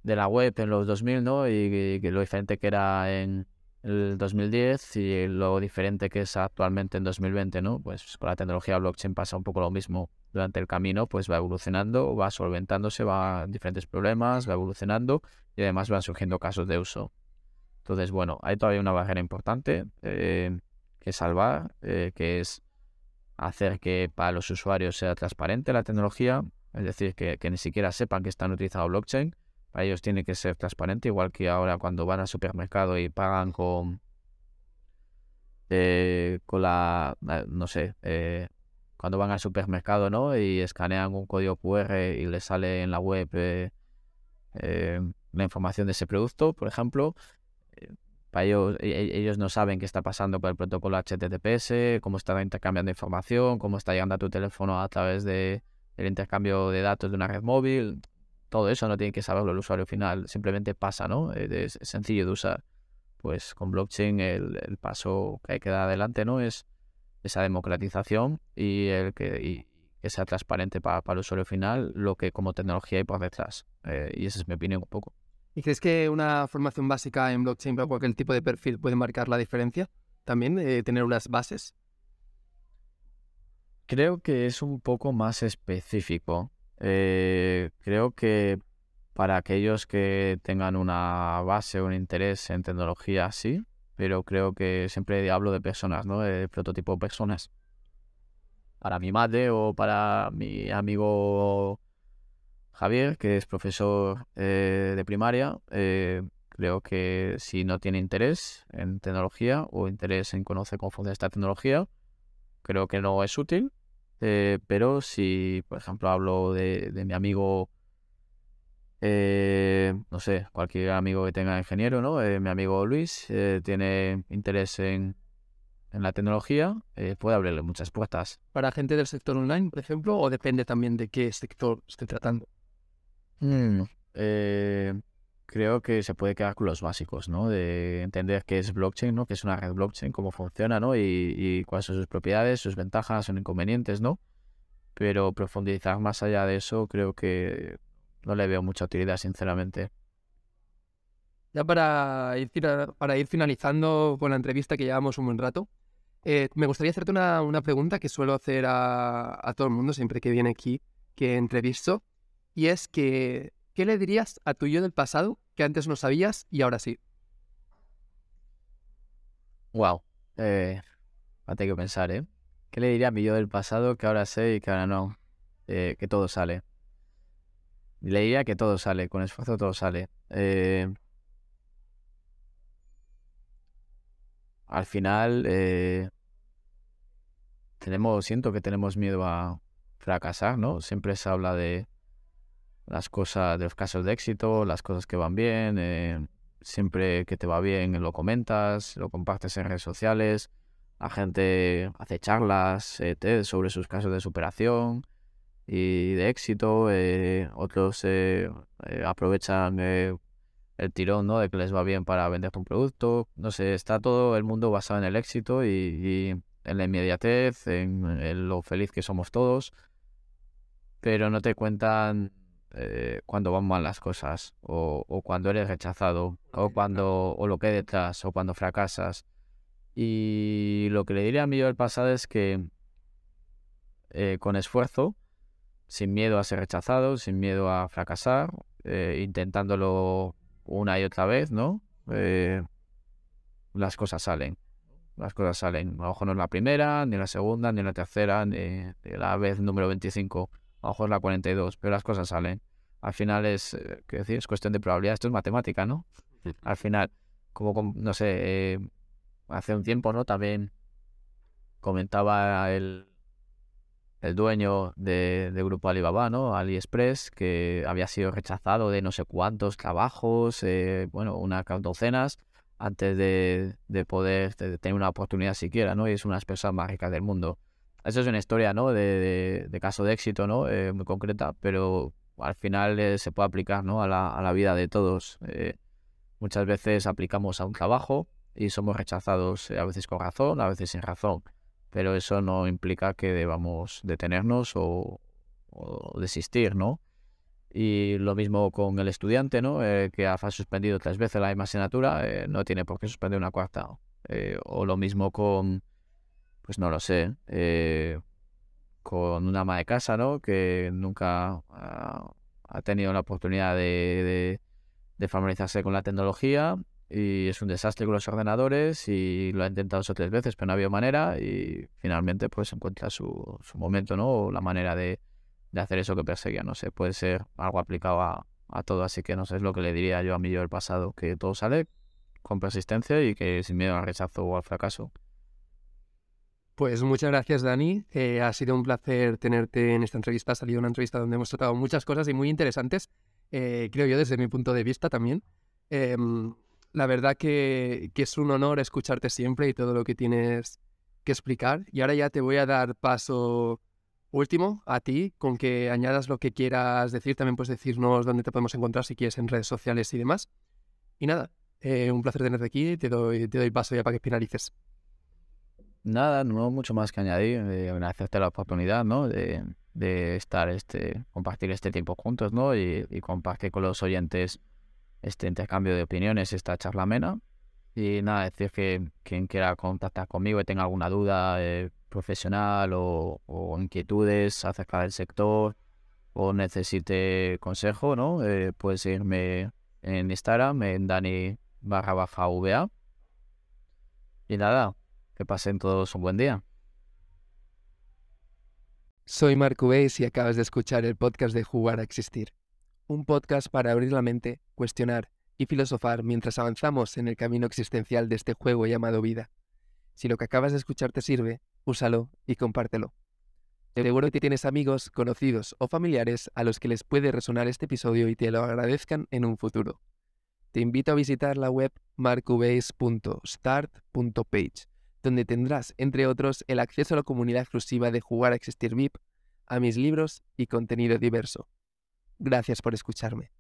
de la web en los 2000, ¿no? y lo diferente que era en, el 2010 y lo diferente que es actualmente en 2020, ¿no? Pues con la tecnología blockchain pasa un poco lo mismo. Durante el camino, pues va evolucionando, va solventándose, va diferentes problemas, va evolucionando y además van surgiendo casos de uso. Entonces, bueno, hay todavía una barrera importante eh, que salvar, eh, que es hacer que para los usuarios sea transparente la tecnología, es decir, que, ni siquiera sepan que están utilizando blockchain para ellos tiene que ser transparente, igual que ahora cuando van al supermercado y pagan con, eh, con la, no sé, eh, cuando van al supermercado, ¿no? Y escanean un código QR y les sale en la web eh, la información de ese producto, por ejemplo. Para ellos, e, e, ellos no saben qué está pasando con el protocolo HTTPS, cómo está intercambiando información, cómo está llegando a tu teléfono a través de, del intercambio de datos de una red móvil todo eso no tiene que saberlo el usuario final, simplemente pasa, ¿no? Eh, es, sencillo de usar. Pues con blockchain el, paso que hay que dar adelante, ¿no? Es esa democratización y el que, que sea transparente para, el usuario final lo que como tecnología hay por detrás. Eh, y esa es mi opinión un poco. ¿Y crees que una formación básica en blockchain para cualquier tipo de perfil puede marcar la diferencia? También tener unas bases. Creo que es un poco más específico. Eh, creo que para aquellos que tengan una base, un interés en tecnología, sí, pero creo que siempre hablo de personas, ¿no? De prototipo de personas. Para mi madre o para mi amigo Javier, que es profesor eh, de primaria, eh, Creo que si no tiene interés en tecnología o interés en conocer cómo funciona esta tecnología, creo que no es útil. Eh, pero si, por ejemplo, hablo de, mi amigo, eh, no sé, cualquier amigo que tenga ingeniero, ¿no? Eh, mi amigo Luis tiene interés en, en la tecnología, puede abrirle muchas puertas. Para gente del sector online, por ejemplo, o depende también de qué sector esté tratando. Mm, eh, creo que se puede quedar con los básicos, ¿no? De entender qué es blockchain, ¿no? Qué es una red blockchain, cómo funciona, ¿no? Y, cuáles son sus propiedades, sus ventajas, sus inconvenientes, ¿no? Pero profundizar más allá de eso, creo que no le veo mucha utilidad, sinceramente. Ya para ir, para ir finalizando con la entrevista que llevamos un buen rato, eh, me gustaría hacerte una, una pregunta que suelo hacer a, a todo el mundo siempre que viene aquí, que entrevisto, y es que, ¿qué le dirías a tu yo del pasado que antes no sabías y ahora sí? Wow. Eh, a tener que pensar, ¿eh? ¿Qué le diría a mi yo del pasado que ahora sé y que ahora no? Eh, que todo sale. Le diría que todo sale, con esfuerzo todo sale. Eh, al final, eh, tenemos, siento que tenemos miedo a fracasar, ¿no? Siempre se habla de las cosas, de los casos de éxito, las cosas que van bien, eh, siempre que te va bien lo comentas, lo compartes en redes sociales, la gente hace charlas, eh, sobre sus casos de superación y de éxito, eh, otros eh, aprovechan el tirón, ¿no? De que les va bien para venderte un producto, no sé, está todo el mundo basado en el éxito y, en la inmediatez, en lo feliz que somos todos, pero no te cuentan eh, cuando van mal las cosas, o, o cuando eres rechazado, o cuando, o lo que hay detrás, o cuando fracasas. Y lo que le diría a mí yo del pasado es que eh, con esfuerzo, sin miedo a ser rechazado, sin miedo a fracasar, eh, intentándolo una y otra vez, ¿no? Eh, las cosas salen. Las cosas salen. A lo mejor no es la primera, ni la segunda, ni la tercera, ni, ni la vez número 25. A lo mejor es la 42, pero las cosas salen. Al final es, eh, ¿qué decir? Es cuestión de probabilidad. Esto es matemática, ¿no? Al final, como, com- no sé, eh, hace un tiempo, ¿no? También comentaba el, el dueño de, de Grupo Alibaba, ¿no? AliExpress, que había sido rechazado de no sé cuántos trabajos, eh, bueno, unas docenas, antes de, de poder de tener una oportunidad siquiera, ¿no? Y es una de las personas más ricas del mundo. Eso es una historia, ¿no? De, de- de caso de éxito, ¿no? Eh, muy concreta, pero al final eh, se puede aplicar, ¿no? A la, a la vida de todos. Eh, muchas veces aplicamos a un trabajo y somos rechazados, eh, a veces con razón, a veces sin razón pero eso no implica que debamos detenernos o, o desistir, ¿no? Y lo mismo con el estudiante, ¿no? Que ha suspendido tres veces la misma asignatura, no tiene por qué suspender una cuarta. O lo mismo con, pues no lo sé, con una ama de casa, ¿no? Que nunca ah, ha tenido la oportunidad de, de, familiarizarse con la tecnología y es un desastre con los ordenadores y lo ha intentado dos o tres veces, pero no ha habido manera y finalmente pues encuentra su, su momento, ¿no? O la manera de, de hacer eso que perseguía, no sé, puede ser algo aplicado a, a todo, así que no sé, es lo que le diría yo a mí yo del pasado, que todo sale con persistencia y que sin miedo al rechazo o al fracaso. Pues muchas gracias, Dani. Eh, ha sido un placer tenerte en esta entrevista. Ha salido una entrevista donde hemos tratado muchas cosas y muy interesantes, eh, creo yo, desde mi punto de vista también. Em, la verdad que, es un honor escucharte siempre y todo lo que tienes que explicar. Y ahora ya te voy a dar paso último a ti, con que añadas lo que quieras decir. También puedes decirnos dónde te podemos encontrar si quieres en redes sociales y demás. Y nada, eh, un placer tenerte aquí. Te te doy paso ya para que finalices. Nada, no mucho más que añadir, eh, agradecerte la oportunidad, ¿no? De, de estar, este, compartir este tiempo juntos, ¿no? Y, y compartir con los oyentes este intercambio de opiniones, esta charla amena. Y nada, decir que quien quiera contactar conmigo y tenga alguna duda eh, profesional o, o inquietudes acerca del sector o necesite consejo, ¿no? Eh, puede seguirme en Instagram, en Dani barra baja VA. Y nada, que pasen todos un buen día. Soy Marco Beis y acabas de escuchar el podcast de Jugar a Existir. Un podcast para abrir la mente, cuestionar y filosofar mientras avanzamos en el camino existencial de este juego llamado vida. Si lo que acabas de escuchar te sirve, úsalo y compártelo. Seguro que tienes amigos, conocidos o familiares a los que les puede resonar este episodio y te lo agradezcan en un futuro. Te invito a visitar la web marcubase.start.page, donde tendrás, entre otros, el acceso a la comunidad exclusiva de Jugar a Existir VIP, a mis libros y contenido diverso. Gracias por escucharme.